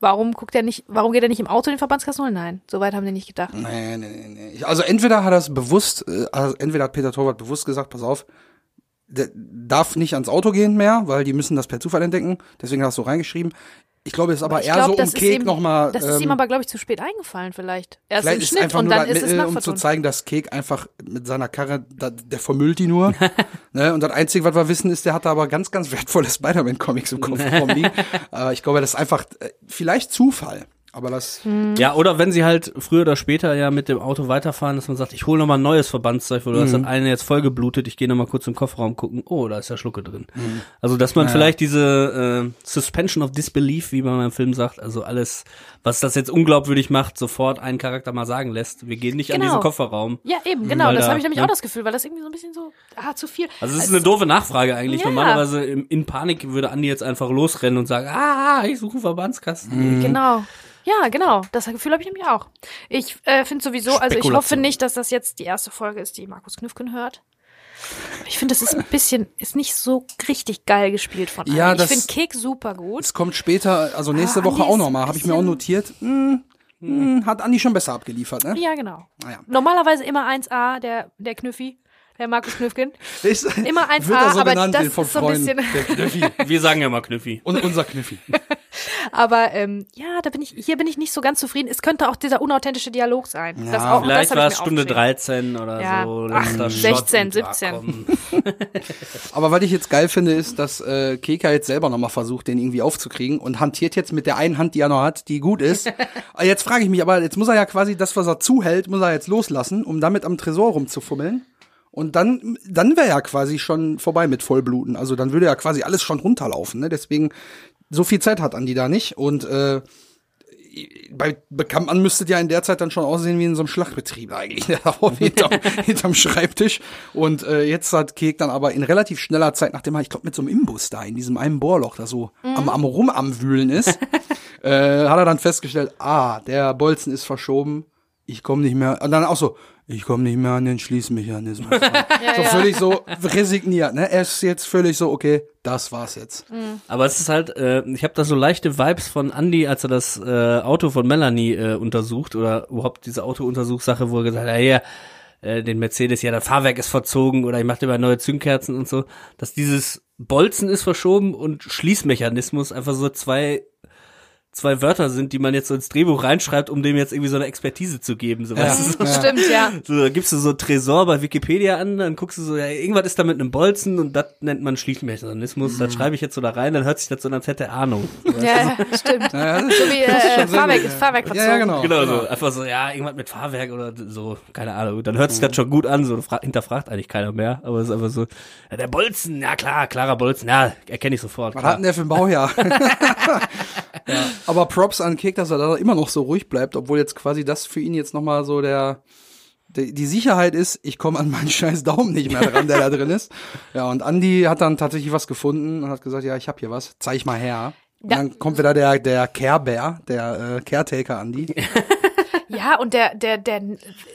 warum guckt er nicht, warum geht er nicht im Auto in den Verbandskasten? Nein, so weit haben die nicht gedacht. Nee, nee, nee, Also entweder hat er es bewusst, äh, also entweder hat Peter Torwart bewusst gesagt, pass auf, darf nicht ans Auto gehen mehr, weil die müssen das per Zufall entdecken. Deswegen es so reingeschrieben. Ich glaube, es ist aber, ich eher glaub, so, um das ist Kek nochmal. Das ist ihm aber, glaube ich, zu spät eingefallen vielleicht. Erst Vielleicht im Schnitt einfach und dann ist es Mittel, um zu zeigen, dass Kek einfach mit seiner Karre, da, der vermüllt die nur. ne? Und das Einzige, was wir wissen, ist, der hat da aber ganz, ganz wertvolle Spider-Man-Comics im liegen. Aber ich glaube, das ist einfach äh, vielleicht Zufall. Aber das, Hm. Ja, oder wenn sie halt früher oder später ja mit dem Auto weiterfahren, dass man sagt, ich hole noch mal ein neues Verbandszeug, weil du Mhm. hast das eine jetzt voll geblutet, ich gehe noch mal kurz im Kofferraum gucken, oh, da ist ja Schlucke drin. Mhm. Also, dass man vielleicht diese äh, Suspension of Disbelief, wie man im Film sagt, also alles, was das jetzt unglaubwürdig macht, sofort einen Charakter mal sagen lässt, wir gehen nicht an Genau. diesen Kofferraum. Ja, eben, genau. Das da- habe ich nämlich ne? auch das Gefühl, weil das irgendwie so ein bisschen so, ah, zu viel. Also es ist eine doofe Nachfrage eigentlich. Ja. Normalerweise im, in Panik würde Andi jetzt einfach losrennen und sagen, ah, ich suche einen Verbandskasten. Mhm. Genau. Ja, genau. Das Gefühl habe ich nämlich auch. Ich äh, finde sowieso, also ich hoffe nicht, dass das jetzt die erste Folge ist, die Markus Knüffgen hört. Ich finde, das ist ein bisschen, ist nicht so richtig geil gespielt von allen. Ja, ich das- finde Kick super gut. es kommt später, also nächste Ah, Woche auch nochmal, habe ich mir auch notiert. Hm, hm, hat Andi schon besser abgeliefert, ne? Ja, genau. Naja. Normalerweise immer 1A, der, der Knüffi, der Markus Knüffgen. Ist, Immer 1A, wird er so aber genannt, das den von ist so ein Freunden. bisschen- Der Knüffi. Wir sagen ja mal Knüffi. Und unser Knüffi. Aber ähm, ja, da bin ich, hier bin ich nicht so ganz zufrieden. Es könnte auch dieser unauthentische Dialog sein. Ja, das auch, Vielleicht das war es Stunde aufgeschrieben. 13 oder Ja. so. Ach, letzter 16, Shot und, ah, 17. komm. Aber was ich jetzt geil finde, ist, dass äh, Keka jetzt selber nochmal versucht, den irgendwie aufzukriegen und hantiert jetzt mit der einen Hand, die er noch hat, die gut ist. Aber jetzt frage ich mich, aber jetzt muss er ja quasi das, was er zuhält, muss er jetzt loslassen, um damit am Tresor rumzufummeln. Und dann, dann wäre ja quasi schon vorbei mit Vollbluten. Also dann würde ja quasi alles schon runterlaufen. Ne? Deswegen, so viel Zeit hat Andi da nicht. Und äh, bei Bekanntmann müsstet ja in der Zeit dann schon aussehen wie in so einem Schlachtbetrieb eigentlich, ne? Hinterm, hinterm Schreibtisch. Und äh, jetzt hat Kek dann aber in relativ schneller Zeit, nachdem er, ich glaube, mit so einem Imbus da in diesem einen Bohrloch da so am, am Rum am Wühlen ist, äh, hat er dann festgestellt, ah, der Bolzen ist verschoben, ich komme nicht mehr. Und dann auch so, ich komme nicht mehr an den Schließmechanismus. ran. so ja. völlig so resigniert, ne? Er ist jetzt völlig so, okay, das war's jetzt. Aber es ist halt, äh, ich habe da so leichte Vibes von Andy, als er das äh, Auto von Melanie äh, untersucht oder überhaupt diese Autountersuchsache, wo er gesagt hat, ja, ja, äh, den Mercedes, ja, das Fahrwerk ist verzogen oder ich mache immer neue Zündkerzen und so, dass dieses Bolzen ist verschoben und Schließmechanismus einfach so zwei zwei Wörter sind, die man jetzt so ins Drehbuch reinschreibt, um dem jetzt irgendwie so eine Expertise zu geben. So, weißt du, so, Stimmt, ja. so, da gibst du so Tresor bei Wikipedia an, dann guckst du so, ja, irgendwas ist da mit einem Bolzen und das nennt man Schlichtmechanismus. Das schreibe ich jetzt so da rein, dann hört sich das so an, als hätte er Ahnung. Ja, ja, stimmt. Ja, das So wie ist äh, Fahrwerk, ist Fahrwerk ja, verzogen. ja, genau. Genau, so einfach so, ja, irgendwas mit Fahrwerk oder so, keine Ahnung. Dann hört sich das schon gut an, so fra- hinterfragt eigentlich keiner mehr, aber es ist einfach so, ja, der Bolzen, ja klar, klarer Bolzen, ja, erkenne ich sofort. Was Klar. hat denn der für ein Baujahr? ja. Aber Props an Kek, dass er da immer noch so ruhig bleibt, obwohl jetzt quasi das für ihn jetzt nochmal so der, die, Sicherheit ist, ich komme an meinen scheiß Daumen nicht mehr dran, der da drin ist. Ja, und Andy hat dann tatsächlich was gefunden und hat gesagt, ja, ich hab hier was, zeig mal her. Und dann kommt wieder der, der Care Bear, der äh, Caretaker Andy. Ja, und der, der, der,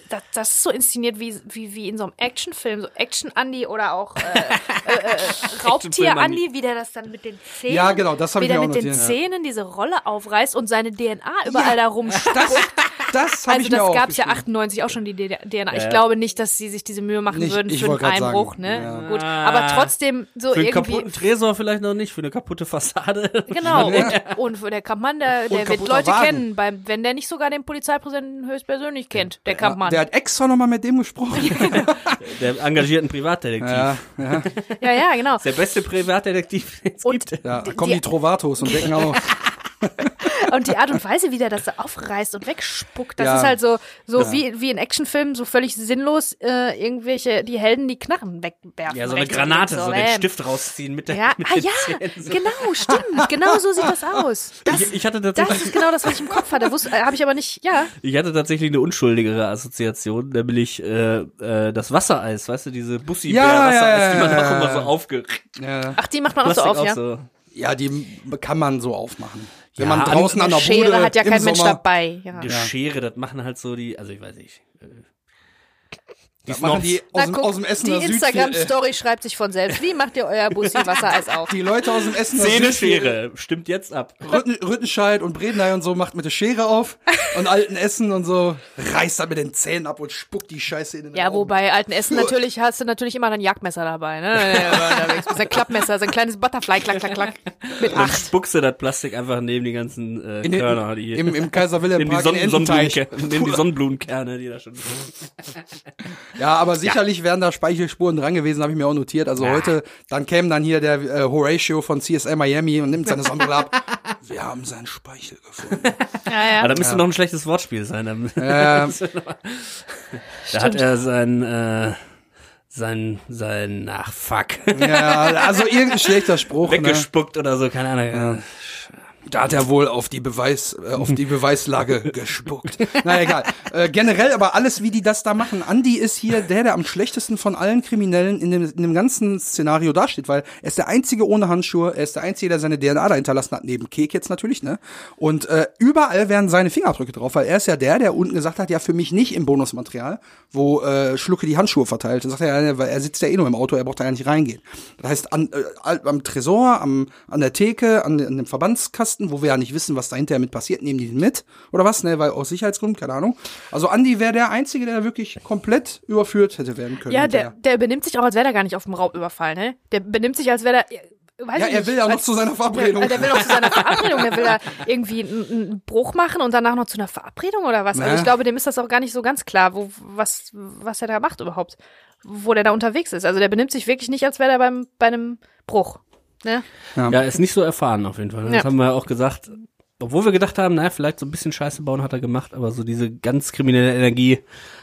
das, das ist so inszeniert wie, wie, wie in so einem Actionfilm, so Action-Andy oder auch äh, äh, äh, Raubtier-Andy, wie der das dann mit den Zähnen, Ja, genau, das wie der mit den notiert, ja. Zähnen diese Rolle aufreißt und seine DNA überall da rumspuckt. Das, habe Also ich mir das auch gab's ja aufgeschrieben. 98 auch schon die DNA. Ich glaube nicht, dass sie sich diese Mühe machen Nicht- würden für einen Einbruch, sagen, ne? ja. Gut, aber trotzdem so Für einen irgendwie kaputten Tresor vielleicht noch nicht, für eine kaputte Fassade. Genau, und, und für der Kampmann, der, der wird Leute Wagen. kennen, beim, wenn der nicht sogar den Polizeipräsidenten höchstpersönlich kennt, der Kampmann. Der hat extra nochmal mit dem gesprochen. Der engagierten Privatdetektiv. Ja, ja, ja, ja, genau. Der beste Privatdetektiv, den es Und- gibt. ja. Da Die- kommen die Trovatos und decken auf. Und die Art und Weise, wie der das so aufreißt und wegspuckt, das Ja. ist halt so, so wie, wie in Actionfilmen, so völlig sinnlos, äh, irgendwelche, die Helden die Knarren wegwerfen. Ja, so eine Granate, links, so den bam. Stift rausziehen mit der Ja, mit ah den ja, Zähnen, so. genau, stimmt. Genau so sieht das aus. Das, Ich, ich hatte das tatsächlich, ist genau das, was ich im Kopf hatte. Wusste, äh, habe ich aber nicht, ja. ich hatte tatsächlich eine unschuldigere Assoziation, nämlich äh, äh, das Wassereis, weißt du, diese bussi Ja, wassereis ja, ja, die man ja, auch ja, immer so ja. aufge Ja. Ach, die macht man auch so Plastik auf, ja. so. Ja, die kann man so aufmachen. Wenn Ja, man draußen an Eine der Bude Schere hat ja im kein Mensch Sommer, dabei. Ja. Die Schere, das machen halt so die, also ich weiß nicht. äh, Die Das machen die aus, Na, guck, aus dem Essener die. Instagram-Story schreibt sich von selbst. Wie macht ihr euer Bussi-Wassereis auf? Die Leute aus dem Essener Zähne, Südviertel, Schere, stimmt jetzt ab. Rütten, Rüttenscheid und Bredeney und so macht mit der Schere auf und alten Essen und so reißt dann mit den Zähnen ab und spuckt die Scheiße in den Ja, Raum. wobei alten Essen natürlich hast du natürlich immer ein Jagdmesser dabei, ne? Bist. Ein Klappmesser, so ein kleines Butterfly, klack, klack, klack. Mit Dann acht. spuckst du das Plastik einfach neben die ganzen äh, in den, Körner, die im, im Kaiser Wilhelm neben die, Park Sonnen in Ententeich. Sonnenblumenkerne, neben die Sonnenblumenkerne, die da schon. Ja, aber sicherlich wären da Speichelspuren dran gewesen, habe ich mir auch notiert. Also heute, dann käme dann hier der äh, Horatio von CSI Miami und nimmt seine Sonnenbrille ab. Wir haben seinen Speichel gefunden. Ja, Aber ja. da müsste noch ein schlechtes Wortspiel sein. Dann, Ähm, da hat er sein, äh, sein, sein, ach fuck, ja, also irgendein schlechter Spruch. Ne? weggespuckt oder so, keine Ahnung. Da hat er wohl auf die Beweis, äh, auf die Beweislage gespuckt. Na egal. Äh, generell aber alles, wie die das da machen. Andy ist hier der, der am schlechtesten von allen Kriminellen in dem, in dem ganzen Szenario dasteht, weil er ist der einzige ohne Handschuhe, er ist der einzige, der seine DNA da hinterlassen hat, neben Kek jetzt natürlich, ne? Und äh, überall werden seine Fingerabdrücke drauf, weil er ist ja der, der unten gesagt hat, ja für mich nicht im Bonusmaterial, wo äh, Schlucke die Handschuhe verteilt. Dann sagt er, ja, weil er sitzt ja eh nur im Auto, er braucht da ja nicht reingehen. Das heißt, an, äh, am Tresor, am, an der Theke, an, an dem Verbandskasten, wo wir ja nicht wissen, was dahinter mit passiert, nehmen die den mit oder was, ne, weil aus Sicherheitsgründen, keine Ahnung. Also Andy wäre der Einzige, der wirklich komplett überführt hätte werden können. ja der, der benimmt sich auch, als wäre er gar nicht auf dem Raubüberfall, ne? Der benimmt sich, als wäre er. Weiß Ja, er will ja noch zu seiner Verabredung. Der, der will noch zu seiner Verabredung, der will da irgendwie einen, einen Bruch machen und danach noch zu einer Verabredung oder was. Also ich glaube, dem ist das auch gar nicht so ganz klar, wo, was, was er da macht überhaupt, wo der da unterwegs ist. Also der benimmt sich wirklich nicht, als wäre er beim, bei einem Bruch. Ne? Ja, ist nicht so erfahren auf jeden Fall. Das Ja. haben wir auch gesagt. Obwohl wir gedacht haben, naja, vielleicht so ein bisschen Scheiße bauen hat er gemacht, aber so diese ganz kriminelle Energie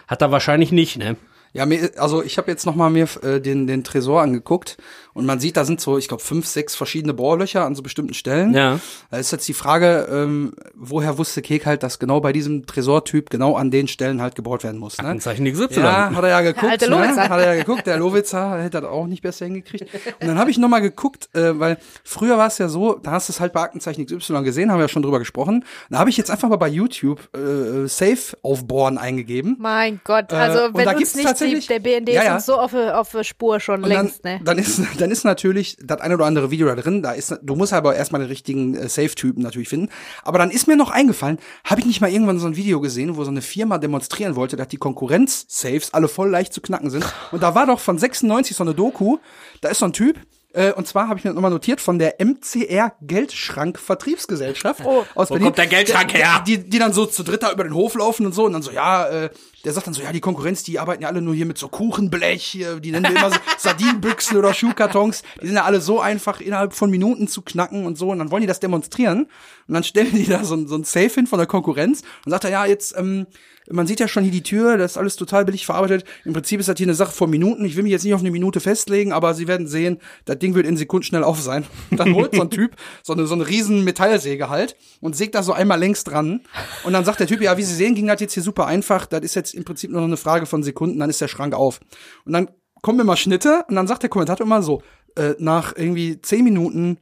hat er wahrscheinlich nicht, ne? Ja, mir, also ich habe jetzt noch mal mir äh, den, den Tresor angeguckt und man sieht, da sind so, ich glaube, fünf, sechs verschiedene Bohrlöcher an so bestimmten Stellen. Ja. Da ist jetzt die Frage, ähm, woher wusste Kek halt, dass genau bei diesem Tresortyp genau an den Stellen halt gebohrt werden muss. Ne? Zeichen XY. Ja, hat er ja geguckt. Alte ne? Hat er ja geguckt. Der Lowitzer hätte das auch nicht besser hingekriegt. Und dann habe ich noch mal geguckt, äh, weil früher war es ja so, da hast du es halt bei Aktenzeichen XY gesehen, haben wir ja schon drüber gesprochen. Da habe ich jetzt einfach mal bei YouTube äh, Safe aufbohren eingegeben. Mein Gott, Äh, also und wenn da uns gibt's nicht tatsächlich- der BND Ja, ist ja. uns so auf, auf Spur schon Und dann, längst, ne? dann ist dann ist natürlich das eine oder andere Video da drin. Da ist du musst aber erstmal den richtigen äh, Safe-Typen natürlich finden. Aber dann ist mir noch eingefallen, habe ich nicht mal irgendwann so ein Video gesehen, wo so eine Firma demonstrieren wollte, dass die Konkurrenz-Safes alle voll leicht zu knacken sind. Und da war doch von 96 so eine Doku. Da ist so ein Typ. Äh, und zwar habe ich mir nochmal notiert von der MCR Geldschrank Vertriebsgesellschaft Oh. aus Wo Berlin. kommt der Geldschrank Der- her? Die, die dann so zu dritt da über den Hof laufen und so und dann so, ja, äh, der sagt dann so, ja, die Konkurrenz, die arbeiten ja alle nur hier mit so Kuchenblech, hier, die nennen wir immer so Sardinenbüchsen oder Schuhkartons. Die sind ja alle so einfach innerhalb von Minuten zu knacken und so. Und dann wollen die das demonstrieren. Und dann stellen die da so, ein- so ein Safe hin von der Konkurrenz und sagt er, ja, jetzt, ähm, man sieht ja schon hier die Tür, das ist alles total billig verarbeitet. Im Prinzip ist das hier eine Sache von Minuten. Ich will mich jetzt nicht auf eine Minute festlegen, aber Sie werden sehen, das Ding wird in Sekunden schnell auf sein. Dann holt so ein Typ so eine, so eine riesen Metallsäge halt und sägt da so einmal längs dran. Und dann sagt der Typ, ja, wie Sie sehen, ging das jetzt hier super einfach. Das ist jetzt im Prinzip nur noch eine Frage von Sekunden, dann ist der Schrank auf. Und dann kommen immer Schnitte und dann sagt der Kommentator immer so, äh, nach irgendwie zehn Minuten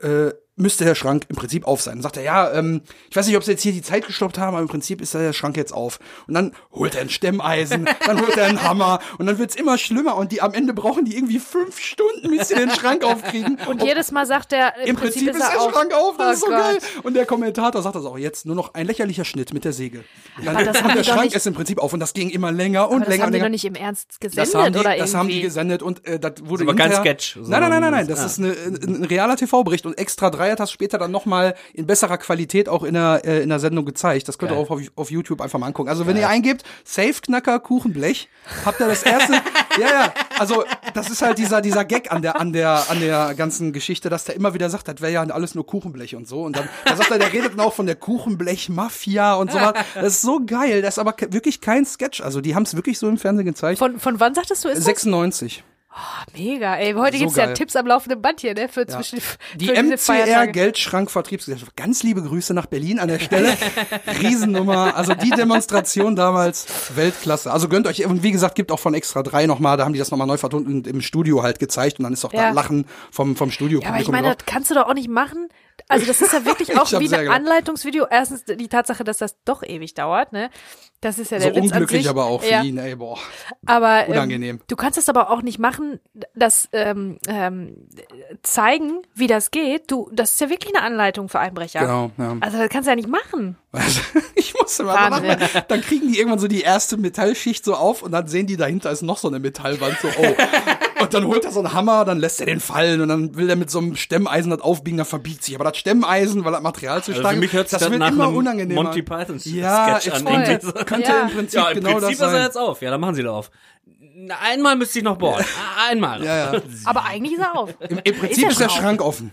äh, müsste der Schrank im Prinzip auf sein. Dann sagt er, ja, ähm, ich weiß nicht, ob sie jetzt hier die Zeit gestoppt haben, aber im Prinzip ist der Schrank jetzt auf. Und dann holt er ein Stemmeisen, dann holt er einen Hammer und dann wird's immer schlimmer und die am Ende brauchen die irgendwie fünf Stunden, bis sie den Schrank aufkriegen. Und jedes Mal sagt er, im, Im Prinzip, ist er der Schrank auf, das Oh ist so Gott. geil. Und der Kommentator sagt das auch jetzt, nur noch ein lächerlicher Schnitt mit der Säge. Und dann Aber das haben und die der Schrank nicht- ist im Prinzip auf und das ging immer länger und Aber das länger haben und die länger. doch nicht im Ernst gesendet Das haben die, oder das irgendwie. haben die gesendet und äh, das wurde aber kein hinterher- Sketch, Nein, nein, nein, nein, nein. sondern- Das ah. ist eine, ein, ein realer TV-Bericht und extra drei hat das später dann noch mal in besserer Qualität auch in der äh, in der Sendung gezeigt. Das könnt ihr auch auf, auf YouTube einfach mal angucken. Also wenn ihr eingebt Safe Knacker Kuchenblech, habt ihr das erste. ja, ja. Also das ist halt dieser dieser Gag an der an der an der ganzen Geschichte, dass der immer wieder sagt, das wäre ja alles nur Kuchenblech und so. Und dann da sagt er, der redet dann auch von der Kuchenblech-Mafia und sowas. Das ist so geil. Das ist aber wirklich kein Sketch. Also die haben es wirklich so im Fernsehen gezeigt. Von, von wann sagtest du, ist 96. das? Mega, ey. Heute So gibt's ja geil. Tipps am laufenden Band hier, ne? Für zwischen Die für MCR. Geldschrank Vertriebsgesellschaft. Ganz liebe Grüße nach Berlin an der Stelle. Riesennummer. Also die Demonstration damals Weltklasse. Also gönnt euch, und wie gesagt, gibt auch von Extra 3 nochmal, da haben die das nochmal neu vertont und im Studio halt gezeigt und dann ist auch Ja. da Lachen vom, vom Studio. Ja, aber ich meine, das kannst du doch auch nicht machen. Also das ist ja wirklich auch wie ein. Anleitungsvideo. Erstens die Tatsache, dass das doch ewig dauert, ne? Das ist ja so der Witz an unglücklich sich. aber auch für ja. ihn, ey, boah. Aber ähm, Unangenehm. du kannst es aber auch nicht machen, das ähm, ähm, zeigen, wie das geht. Du, das ist ja wirklich eine Anleitung für Einbrecher. Genau, ja. Also das kannst du ja nicht machen. Also, ich musste mal so Wahnsinn. lachen. Dann kriegen die irgendwann so die erste Metallschicht so auf und dann sehen die dahinter ist noch so eine Metallwand so, oh. Und dann holt er so einen Hammer, dann lässt er den fallen und dann will er mit so einem Stemmeisen das aufbiegen, dann verbiegt sich. Aber das Stemmeisen, weil das Material zu Also stark für mich hört ist, das das wird nach immer einem unangenehmer. Monty Python ja, Sketch ist an. irgendwie. Könnte Ja. im Prinzip Ja, im genau Prinzip das ist er sein. jetzt auf. Ja, dann machen sie doch auf. Einmal müsste ich noch bohren. Ah, Einmal. Ja, ja. Aber eigentlich ist er auf. Im, im Prinzip ja ist der schon Schrank offen.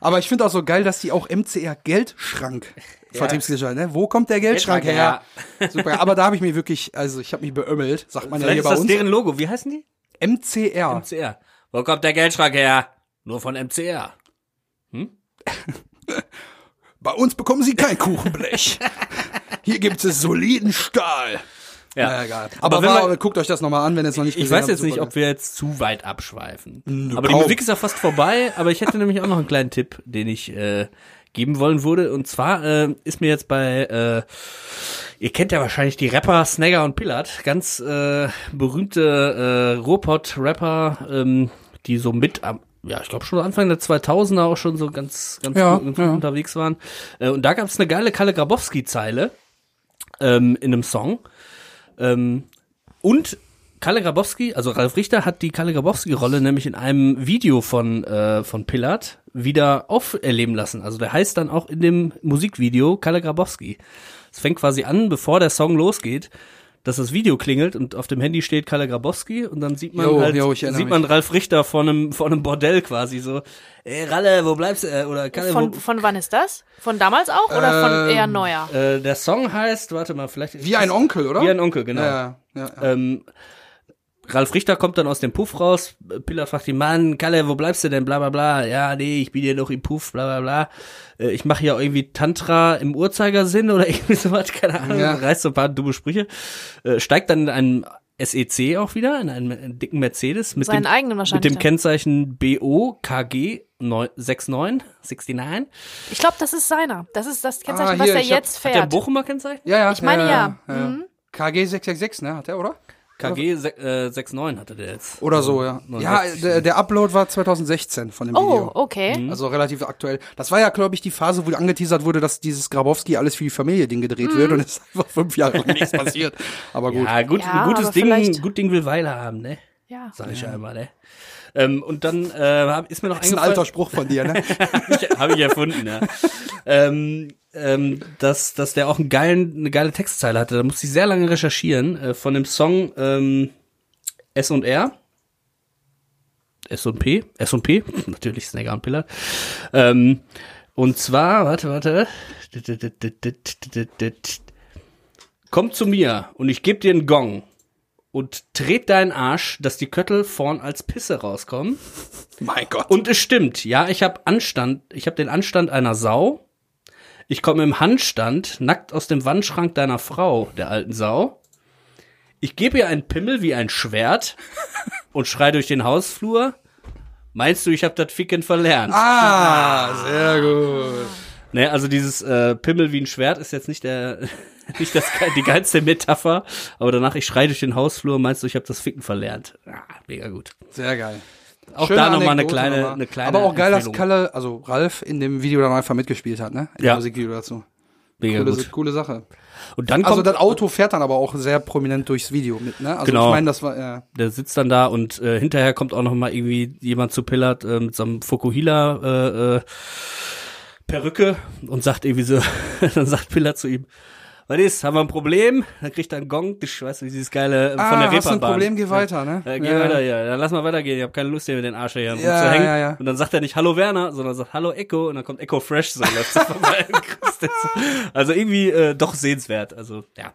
Aber ich finde auch so geil, dass die auch MCR Geldschrank Vertriebsgesellschaft, ne? Wo kommt der Geldschrank, Geldschrank, her? Super. Aber da habe ich mich wirklich, also ich habe mich beömmelt, sagt man ja Vielleicht hier ist bei das uns. deren Logo. Wie heißen die? MCR. MCR. Wo kommt der Geldschrank her? Nur von MCR. Bei uns bekommen Sie kein Kuchenblech. Hier gibt es soliden Stahl. Ja. Na, egal. Aber, wenn war, man- guckt euch das nochmal an, wenn ihr es noch nicht Ich gesehen weiß habt. jetzt nicht, ob wir jetzt zu weit abschweifen. Nö, aber die kaum. Musik ist ja fast vorbei. Aber ich hätte nämlich auch noch einen kleinen Tipp, den ich äh, geben wollen würde. Und zwar äh, ist mir jetzt bei, äh, ihr kennt ja wahrscheinlich die Rapper Snagger und Pillard, ganz äh, berühmte äh, Ruhrpott-Rapper, ähm, die so mit am ja, ich glaube schon Anfang der 2000er auch schon so ganz, ganz Ja, gut ja. unterwegs waren. Äh, und da gab es eine geile Kalle Grabowski-Zeile ähm, in einem Song. Ähm, und Kalle Grabowski, also Ralf Richter hat die Kalle Grabowski-Rolle nämlich in einem Video von, äh, von Pillard wieder auferleben lassen. Also der heißt dann auch in dem Musikvideo Kalle Grabowski. Es fängt quasi an, bevor der Song losgeht, dass das Video klingelt und auf dem Handy steht Kalle Grabowski und dann sieht man Jo, halt, jo, sieht man Ralf Richter vor einem, vor einem Bordell quasi so, ey Ralle, wo bleibst du? Äh, Oder Kalle, Von, wo, von wann ist das? Von damals auch oder von Ähm, eher neuer? äh, der Song heißt, warte mal, vielleicht. Wie ein Onkel, oder? Wie ein Onkel, genau. Ja, ja, ja. Ähm, Ralf Richter kommt dann aus dem Puff raus. Piller fragt ihn, Mann, Kalle, wo bleibst du denn? Bla bla bla. Ja, nee, ich bin hier noch im Puff, bla bla bla. Äh, ich mache ja irgendwie Tantra im Uhrzeigersinn oder irgendwie sowas, keine Ahnung. Ja. Reißt so ein paar dumme Sprüche. Äh, steigt dann in einen SEC auch wieder, in einen, einen dicken Mercedes mit Seinen dem, eigenen mit wahrscheinlich. dem Kennzeichen BO KG 69, 69. ich glaube, das ist seiner. Das ist das Kennzeichen, Ah, was hier, er ich hab- jetzt Hat der fährt. Bochumer Kennzeichen? ja, ja. Ich meine, ja. Mhm. KG 666, ne, hat er, oder? KG äh, 69 hatte der jetzt. Oder so, ja. Ja, 69. der, der Upload war 2016 von dem Oh, Video. okay. Also relativ aktuell. Das war ja, glaube ich, die Phase, wo angeteasert wurde, dass dieses Grabowski alles für die Familie-Ding gedreht Mhm. wird und es ist einfach fünf Jahre lang nichts passiert. Aber gut. Ja, gut, Ja, gutes aber Ding, gut Ding will Weile haben, ne? Ja. Sag ich ja immer, ne? Ähm, und dann äh, ist mir noch Das ist ein alter Spruch von dir, ne? habe ich, hab ich erfunden, ja. ähm, ähm, dass, dass der auch einen geilen, eine geile Textzeile hatte. Da musste ich sehr lange recherchieren äh, von dem Song ähm, S und R. S und P, S und P, natürlich Snagger und Pillard. Ähm, und zwar, warte, warte. Komm zu mir und ich geb dir einen Gong und tret deinen Arsch, dass die Köttel vorn als Pisse rauskommen. mein Gott. Und es stimmt, ja, ich habe Anstand, ich habe den Anstand einer Sau. Ich komme im Handstand nackt aus dem Wandschrank deiner Frau, der alten Sau. Ich gebe ihr einen Pimmel wie ein Schwert und schrei durch den Hausflur. Meinst du, ich habe das Ficken verlernt? ah, sehr gut. Ne, also dieses äh, Pimmel wie ein Schwert ist jetzt nicht der nicht das die geilste Metapher, aber danach ich schrei durch den Hausflur, meinst du, ich habe das Ficken verlernt? Ah, mega gut. Sehr geil. Auch Schöne da nochmal eine kleine, nochmal. eine kleine Aber auch geil, dass. Kalle, also Ralf in dem Video dann einfach mitgespielt hat, ne? In Ja. Musikvideo dazu. mega Coole, gut. coole Sache. Und dann Also kommt das Auto fährt dann aber auch sehr prominent durchs Video mit, ne? Also Genau. ich meine, das war ja. der sitzt dann da und äh, hinterher kommt auch noch mal irgendwie jemand zu Pillard äh, mit so einem Fukuhila äh, äh, Perücke und sagt irgendwie so, dann sagt Pillard zu ihm, was ist, haben wir ein Problem? Dann kriegt er einen Gong, ich weiß nicht, dieses geile äh, von ah, der hast du ein Reeperbahn. Problem, geh weiter, ne? Ja, geh weiter, ja. Dann lass mal weitergehen. Ich habe keine Lust hier mit den Arsch hier Ja, rumzuhängen. ja, ja. Und dann sagt er nicht Hallo Werner, sondern sagt Hallo Echo und dann kommt Echo Fresh so läuft vorbei. Also irgendwie äh, doch sehenswert. Also ja.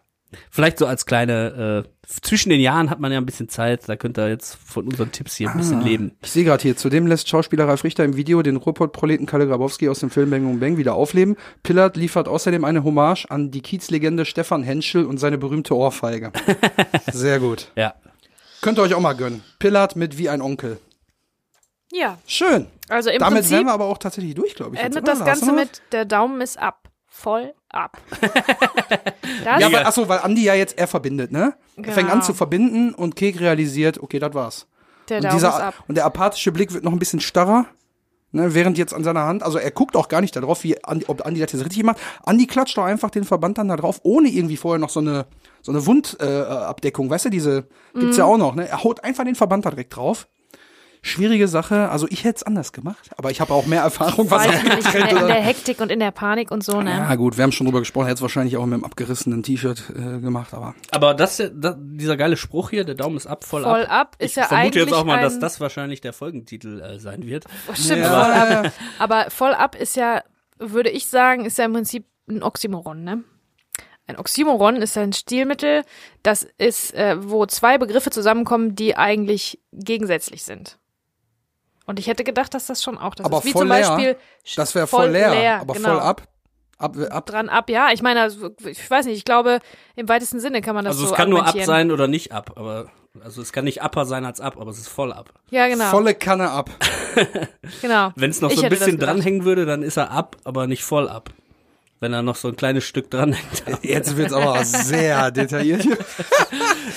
Vielleicht so als kleine, äh, zwischen den Jahren hat man ja ein bisschen Zeit, da könnt ihr jetzt von unseren Tipps hier ein Ah. bisschen leben. Ich sehe gerade hier, zudem lässt Schauspieler Ralf Richter im Video den Ruhrpott-Proleten Kalle Grabowski aus dem Film Bang Boom Bang wieder aufleben. Pillard liefert außerdem eine Hommage an die Kiezlegende Stefan Henschel und seine berühmte Ohrfeige. Sehr gut. Ja. Könnt ihr euch auch mal gönnen. Pillard mit wie ein Onkel. Ja, Schön. also im Damit Prinzip wären wir aber auch tatsächlich durch, glaube ich. endet das Ganze mit der Daumen ist ab. Voll ab. das, Ja, weil, achso, weil Andi ja jetzt er verbindet, ne? Er fängt an Genau. zu verbinden und Kek realisiert, okay, das war's. der Und, dieser, ab. und der apathische Blick wird noch ein bisschen starrer. Ne, während jetzt an seiner Hand, also er guckt auch gar nicht darauf, wie Andi, ob Andi das jetzt richtig macht. Andi klatscht doch einfach den Verband dann da drauf, ohne irgendwie vorher noch so eine, so eine Wundabdeckung. Äh, weißt du, diese gibt's Mhm. ja auch noch. Ne? Er haut einfach den Verband da direkt drauf. Schwierige Sache. Also ich hätte es anders gemacht, aber ich habe auch mehr Erfahrung, was ich nicht, in in der Hektik und in der Panik und so, ne? Ja gut, wir haben schon drüber gesprochen. Hätte es wahrscheinlich auch mit einem abgerissenen T-Shirt äh, gemacht, aber Aber das, das, dieser geile Spruch hier, der Daumen ist ab, voll, Voll ab. ab ist ich ja vermute eigentlich jetzt auch mal, dass das wahrscheinlich der Folgentitel äh, sein wird. Stimmt, Ja. voll ab. Aber voll ab ist ja, würde ich sagen, ist ja im Prinzip ein Oxymoron, ne? Ein Oxymoron ist ein Stilmittel, das ist, äh, wo zwei Begriffe zusammenkommen, die eigentlich gegensätzlich sind. Und ich hätte gedacht, dass das schon auch das Aber ist. Wie voll zum leer, Beispiel das wäre voll, leer, aber genau. voll ab. Ab, ab Dran ab, ja. Ich meine, also, ich weiß nicht, ich glaube, im weitesten Sinne kann man das Also so es kann nur ab sein oder nicht ab, aber also es kann nicht upper sein als ab, aber es ist voll ab. Ja, genau. volle Kanne ab. genau. Wenn es noch Ich so ein bisschen dranhängen würde, dann ist er ab, aber nicht voll ab. Wenn er noch so ein kleines Stück dranhängt. Jetzt wird's aber sehr detailliert.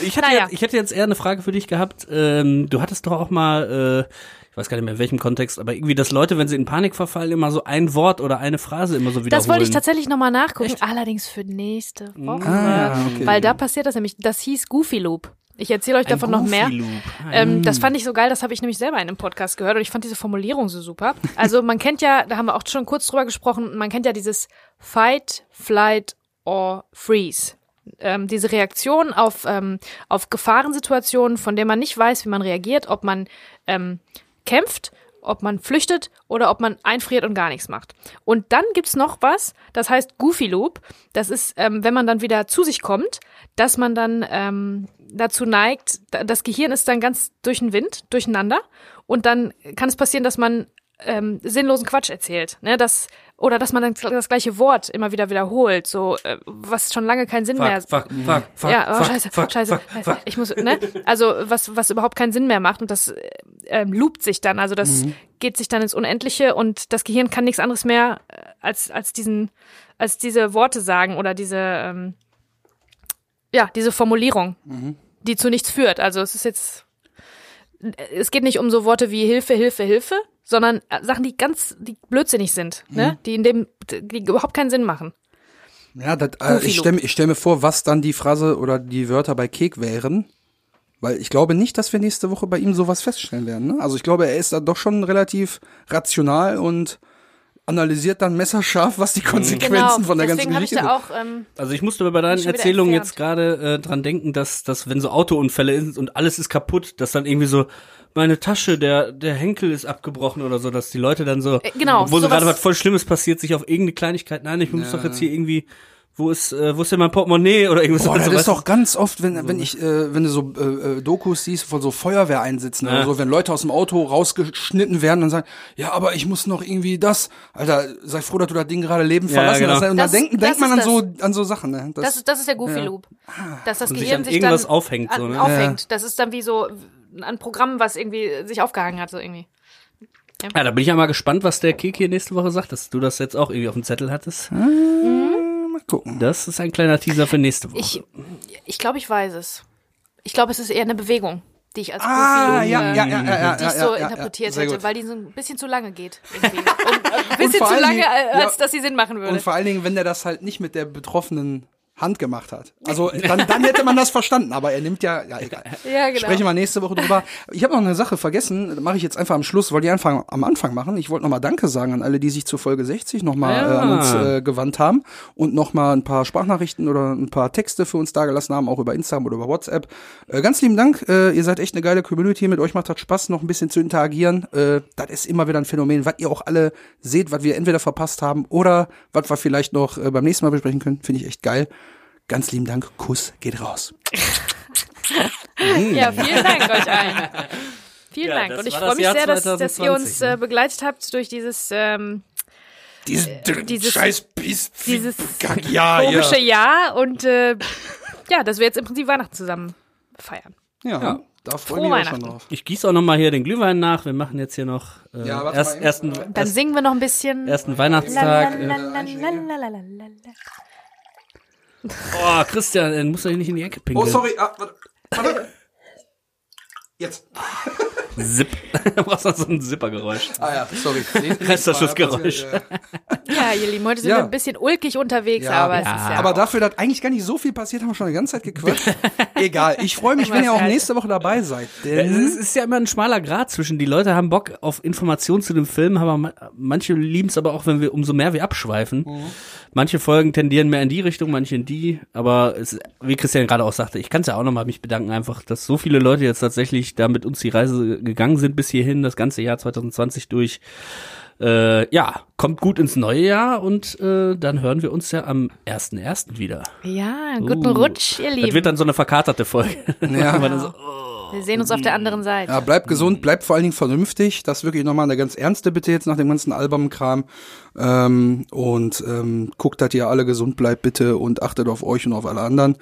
Ich hätte, Naja. jetzt, ich hätte jetzt eher eine Frage für dich gehabt. Ähm, du hattest doch auch mal, äh, ich weiß gar nicht mehr in welchem Kontext, aber irgendwie, dass Leute, wenn sie in Panik verfallen, immer so ein Wort oder eine Phrase immer so wiederholen. Das wollte ich tatsächlich nochmal nachgucken, allerdings für nächste Woche. Ah, okay. Weil da passiert das nämlich, das hieß Goofy Loop. Ich erzähle euch davon noch mehr. Ähm, das fand ich so geil, das habe ich nämlich selber in einem Podcast gehört und ich fand diese Formulierung so super. Also man kennt ja, da haben wir auch schon kurz drüber gesprochen, man kennt ja dieses Fight, Flight or Freeze. Ähm, diese Reaktion auf, ähm, auf Gefahrensituationen, von denen man nicht weiß, wie man reagiert, ob man ähm, kämpft, ob man flüchtet oder ob man einfriert und gar nichts macht. Und dann gibt's noch was, das heißt Goofy Loop. Das ist, ähm, wenn man dann wieder zu sich kommt, dass man dann ähm, dazu neigt, da- das Gehirn ist dann ganz durch den Wind, durcheinander. Und dann kann es passieren, dass man ähm, sinnlosen Quatsch erzählt. Ne? Das, oder dass man dann das gleiche Wort immer wieder wiederholt, so äh, was schon lange keinen Sinn mehr Fuck, fuck, fuck, fuck, ja, oh, fuck, scheiße, fuck, scheiße. fuck, fuck. Ich muss, ne? Also was, was überhaupt keinen Sinn mehr macht und das äh, ähm, loopt sich dann. Also das geht sich dann ins Unendliche und das Gehirn kann nichts anderes mehr äh, als als diesen, als diese Worte sagen oder diese, ähm, ja, diese Formulierung, die zu nichts führt. Also es ist jetzt, es geht nicht um so Worte wie Hilfe, Hilfe, Hilfe, sondern äh, Sachen, die ganz, die blödsinnig sind, ne? Die in dem, die überhaupt keinen Sinn machen. Ja, das, äh, ich stelle ich stell mir vor, was dann die Phrase oder die Wörter bei Kek wären, Weil ich glaube nicht, dass wir nächste Woche bei ihm sowas feststellen werden. Ne? Also ich glaube, er ist da doch schon relativ rational und analysiert dann messerscharf, was die Konsequenzen Genau, von der ganzen Geschichte da sind. auch, ähm, Also ich musste bei deinen Erzählungen jetzt gerade äh, dran denken, dass, dass wenn so Autounfälle sind und alles ist kaputt, dass dann irgendwie so meine Tasche, der der Henkel ist abgebrochen oder so, dass die Leute dann so, Äh, genau, obwohl so gerade was voll Schlimmes passiert, sich auf irgendeine Kleinigkeit, nein, ich muss doch jetzt hier irgendwie, wo ist äh, wo ist denn mein Portemonnaie oder irgendwas. Boah, das ist doch ganz oft, wenn, wenn ich, äh, wenn du so äh, äh, Dokus siehst von so Feuerwehreinsätzen Ja. oder so, wenn Leute aus dem Auto rausgeschnitten werden und sagen, ja, aber ich muss noch irgendwie das. Alter, sei froh, dass du das Ding gerade Leben Ja, verlassen genau. hast. Und Das- dann denkt, das denkt man an so, an so Sachen, ne? das ist, das ist der Goofy Loop. Dass das Und sich Gehirn an sich, irgendwas dann aufhängt, so, an, ne? aufhängt. Das ist dann wie so ein Programm, was irgendwie sich aufgehangen hat, so irgendwie. Ja, da bin ich ja mal gespannt, was der Kek hier nächste Woche sagt, dass du das jetzt auch irgendwie auf dem Zettel hattest. Mal gucken. Das ist ein kleiner Teaser für nächste Woche. Ich, ich glaube, ich weiß es. Ich glaube, es ist eher eine Bewegung, die ich als Ah, Goofy ja, ja, ja, ja, ja, die ich ja, so ja, ja, interpretiert hätte, gut. weil die so ein bisschen zu lange geht. Ein bisschen zu lange, Dingen- äh, als ja, dass sie Sinn machen würde. Und vor allen Dingen, wenn der das halt nicht mit der betroffenen Hand gemacht hat. Also dann, dann hätte man das verstanden, aber er nimmt ja, ja egal. Ja, genau. Sprechen wir nächste Woche drüber. Ich habe noch eine Sache vergessen, mache ich jetzt einfach am Schluss, wollte ich einfach am Anfang machen. Ich wollte nochmal Danke sagen an alle, die sich zur Folge 60 nochmal Ja. äh, an uns äh, gewandt haben und nochmal ein paar Sprachnachrichten oder ein paar Texte für uns dagelassen haben, auch über Instagram oder über WhatsApp. Äh, ganz lieben Dank, äh, ihr seid echt eine geile Community, mit euch macht das Spaß, noch ein bisschen zu interagieren. Äh, das ist immer wieder ein Phänomen, was ihr auch alle seht, was wir entweder verpasst haben oder was wir vielleicht noch äh, beim nächsten Mal besprechen können. Finde ich echt geil. Ganz lieben Dank, Kuss geht raus. Ja, vielen Dank euch allen. Vielen Ja, Dank. Und ich freue mich Jahr sehr, dass, dass ihr 2020, uns äh, begleitet habt durch dieses ähm, Dieses, dieses- scheiß Biest, dieses ja, komische Jahr und äh, ja, dass wir jetzt im Prinzip Weihnachten zusammen feiern. Ja, Ja. da freue Frohe ich mich schon Weihnachten. drauf. Ich gieße auch noch mal hier den Glühwein nach. Wir machen jetzt hier noch äh, Ja, erst, mal, ersten, Dann erst, singen wir noch ein bisschen. ersten Weihnachtstag. Äh, Lalalalalalala. Oh, Christian, äh, musst du hier nicht in die Ecke pinkeln. Oh, sorry, ah, warte, warte. Jetzt. Zip. du brauchst noch so ein Zippergeräusch. Ah ja, sorry. Reißverschlussgeräusch. Ja, Ja, ihr Lieben, heute sind Ja. wir ein bisschen ulkig unterwegs, Ja. aber es Ja. ist ja aber dafür, dass eigentlich gar nicht so viel passiert, haben wir schon die ganze Zeit gequatscht. Egal, ich freue mich, wenn ihr auch nächste Woche dabei seid. Es ist, ist ja immer ein schmaler Grad zwischen. Die Leute haben Bock auf Informationen zu dem Film, aber ma- manche lieben es aber auch, wenn wir umso mehr wir abschweifen. Manche Folgen tendieren mehr in die Richtung, manche in die. Aber es, wie Christian gerade auch sagte, ich kann es ja auch nochmal mich bedanken, einfach, dass so viele Leute jetzt tatsächlich da mit uns die Reise gegangen sind bis hierhin, das ganze Jahr 2020 durch. Äh, ja, kommt gut ins neue Jahr und äh, dann hören wir uns ja am 1.1. wieder. ja, guten Uh, Rutsch, ihr Das Lieben. wird dann so eine verkaterte Folge. Ja. Dann so, wir sehen uns auf der anderen Seite. ja, bleibt gesund, bleibt vor allen Dingen vernünftig. Das ist wirklich nochmal eine ganz ernste Bitte jetzt nach dem ganzen Albumkram. Ähm, und ähm, guckt, dass ihr alle gesund bleibt, bitte, und achtet auf euch und auf alle anderen.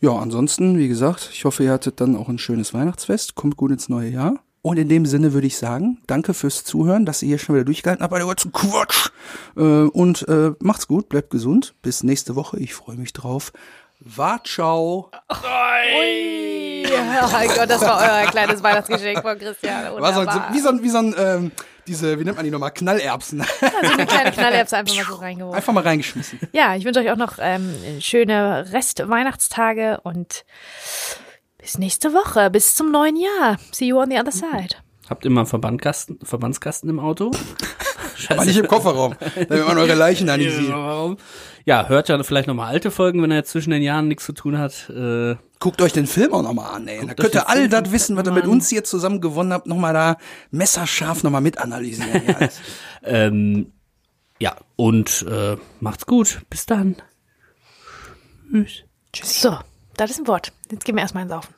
Ja, ansonsten, wie gesagt, ich hoffe, ihr hattet dann auch ein schönes Weihnachtsfest. Kommt gut ins neue Jahr. Und in dem Sinne würde ich sagen, danke fürs Zuhören, dass ihr hier schon wieder durchgehalten habt bei der ganzen Quatsch. Äh, und äh, macht's gut, bleibt gesund. Bis nächste Woche. Ich freue mich drauf. War ciao. Ui. Oh mein Gott, das war euer kleines Weihnachtsgeschenk von Christian. War so, wie so ein, wie so ein ähm, diese, wie nennt man die nochmal, Knallerbsen. Also eine kleine Knallerbse einfach mal so reingeworfen. Einfach mal reingeschmissen. Ja, ich wünsche euch auch noch ähm, schöne Rest-Weihnachtstage und bis nächste Woche, bis zum neuen Jahr. See you on the other side. Habt ihr mal einen Verbandkasten, Verbandskasten im Auto? Aber nicht im Kofferraum, damit man eure Leichen da nicht sieht. Warum? Ja, hört ja vielleicht nochmal alte Folgen, wenn er jetzt zwischen den Jahren nichts zu tun hat. Äh, Guckt euch den Film auch nochmal an, ey. Da könnt den ihr all das wissen, was ihr mit uns hier zusammen gewonnen habt, nochmal da messerscharf nochmal mit analysieren. Ähm, ja, und äh, macht's gut. Bis dann. Tschüss. So, das ist ein Wort. Jetzt gehen wir erstmal ins Saufen.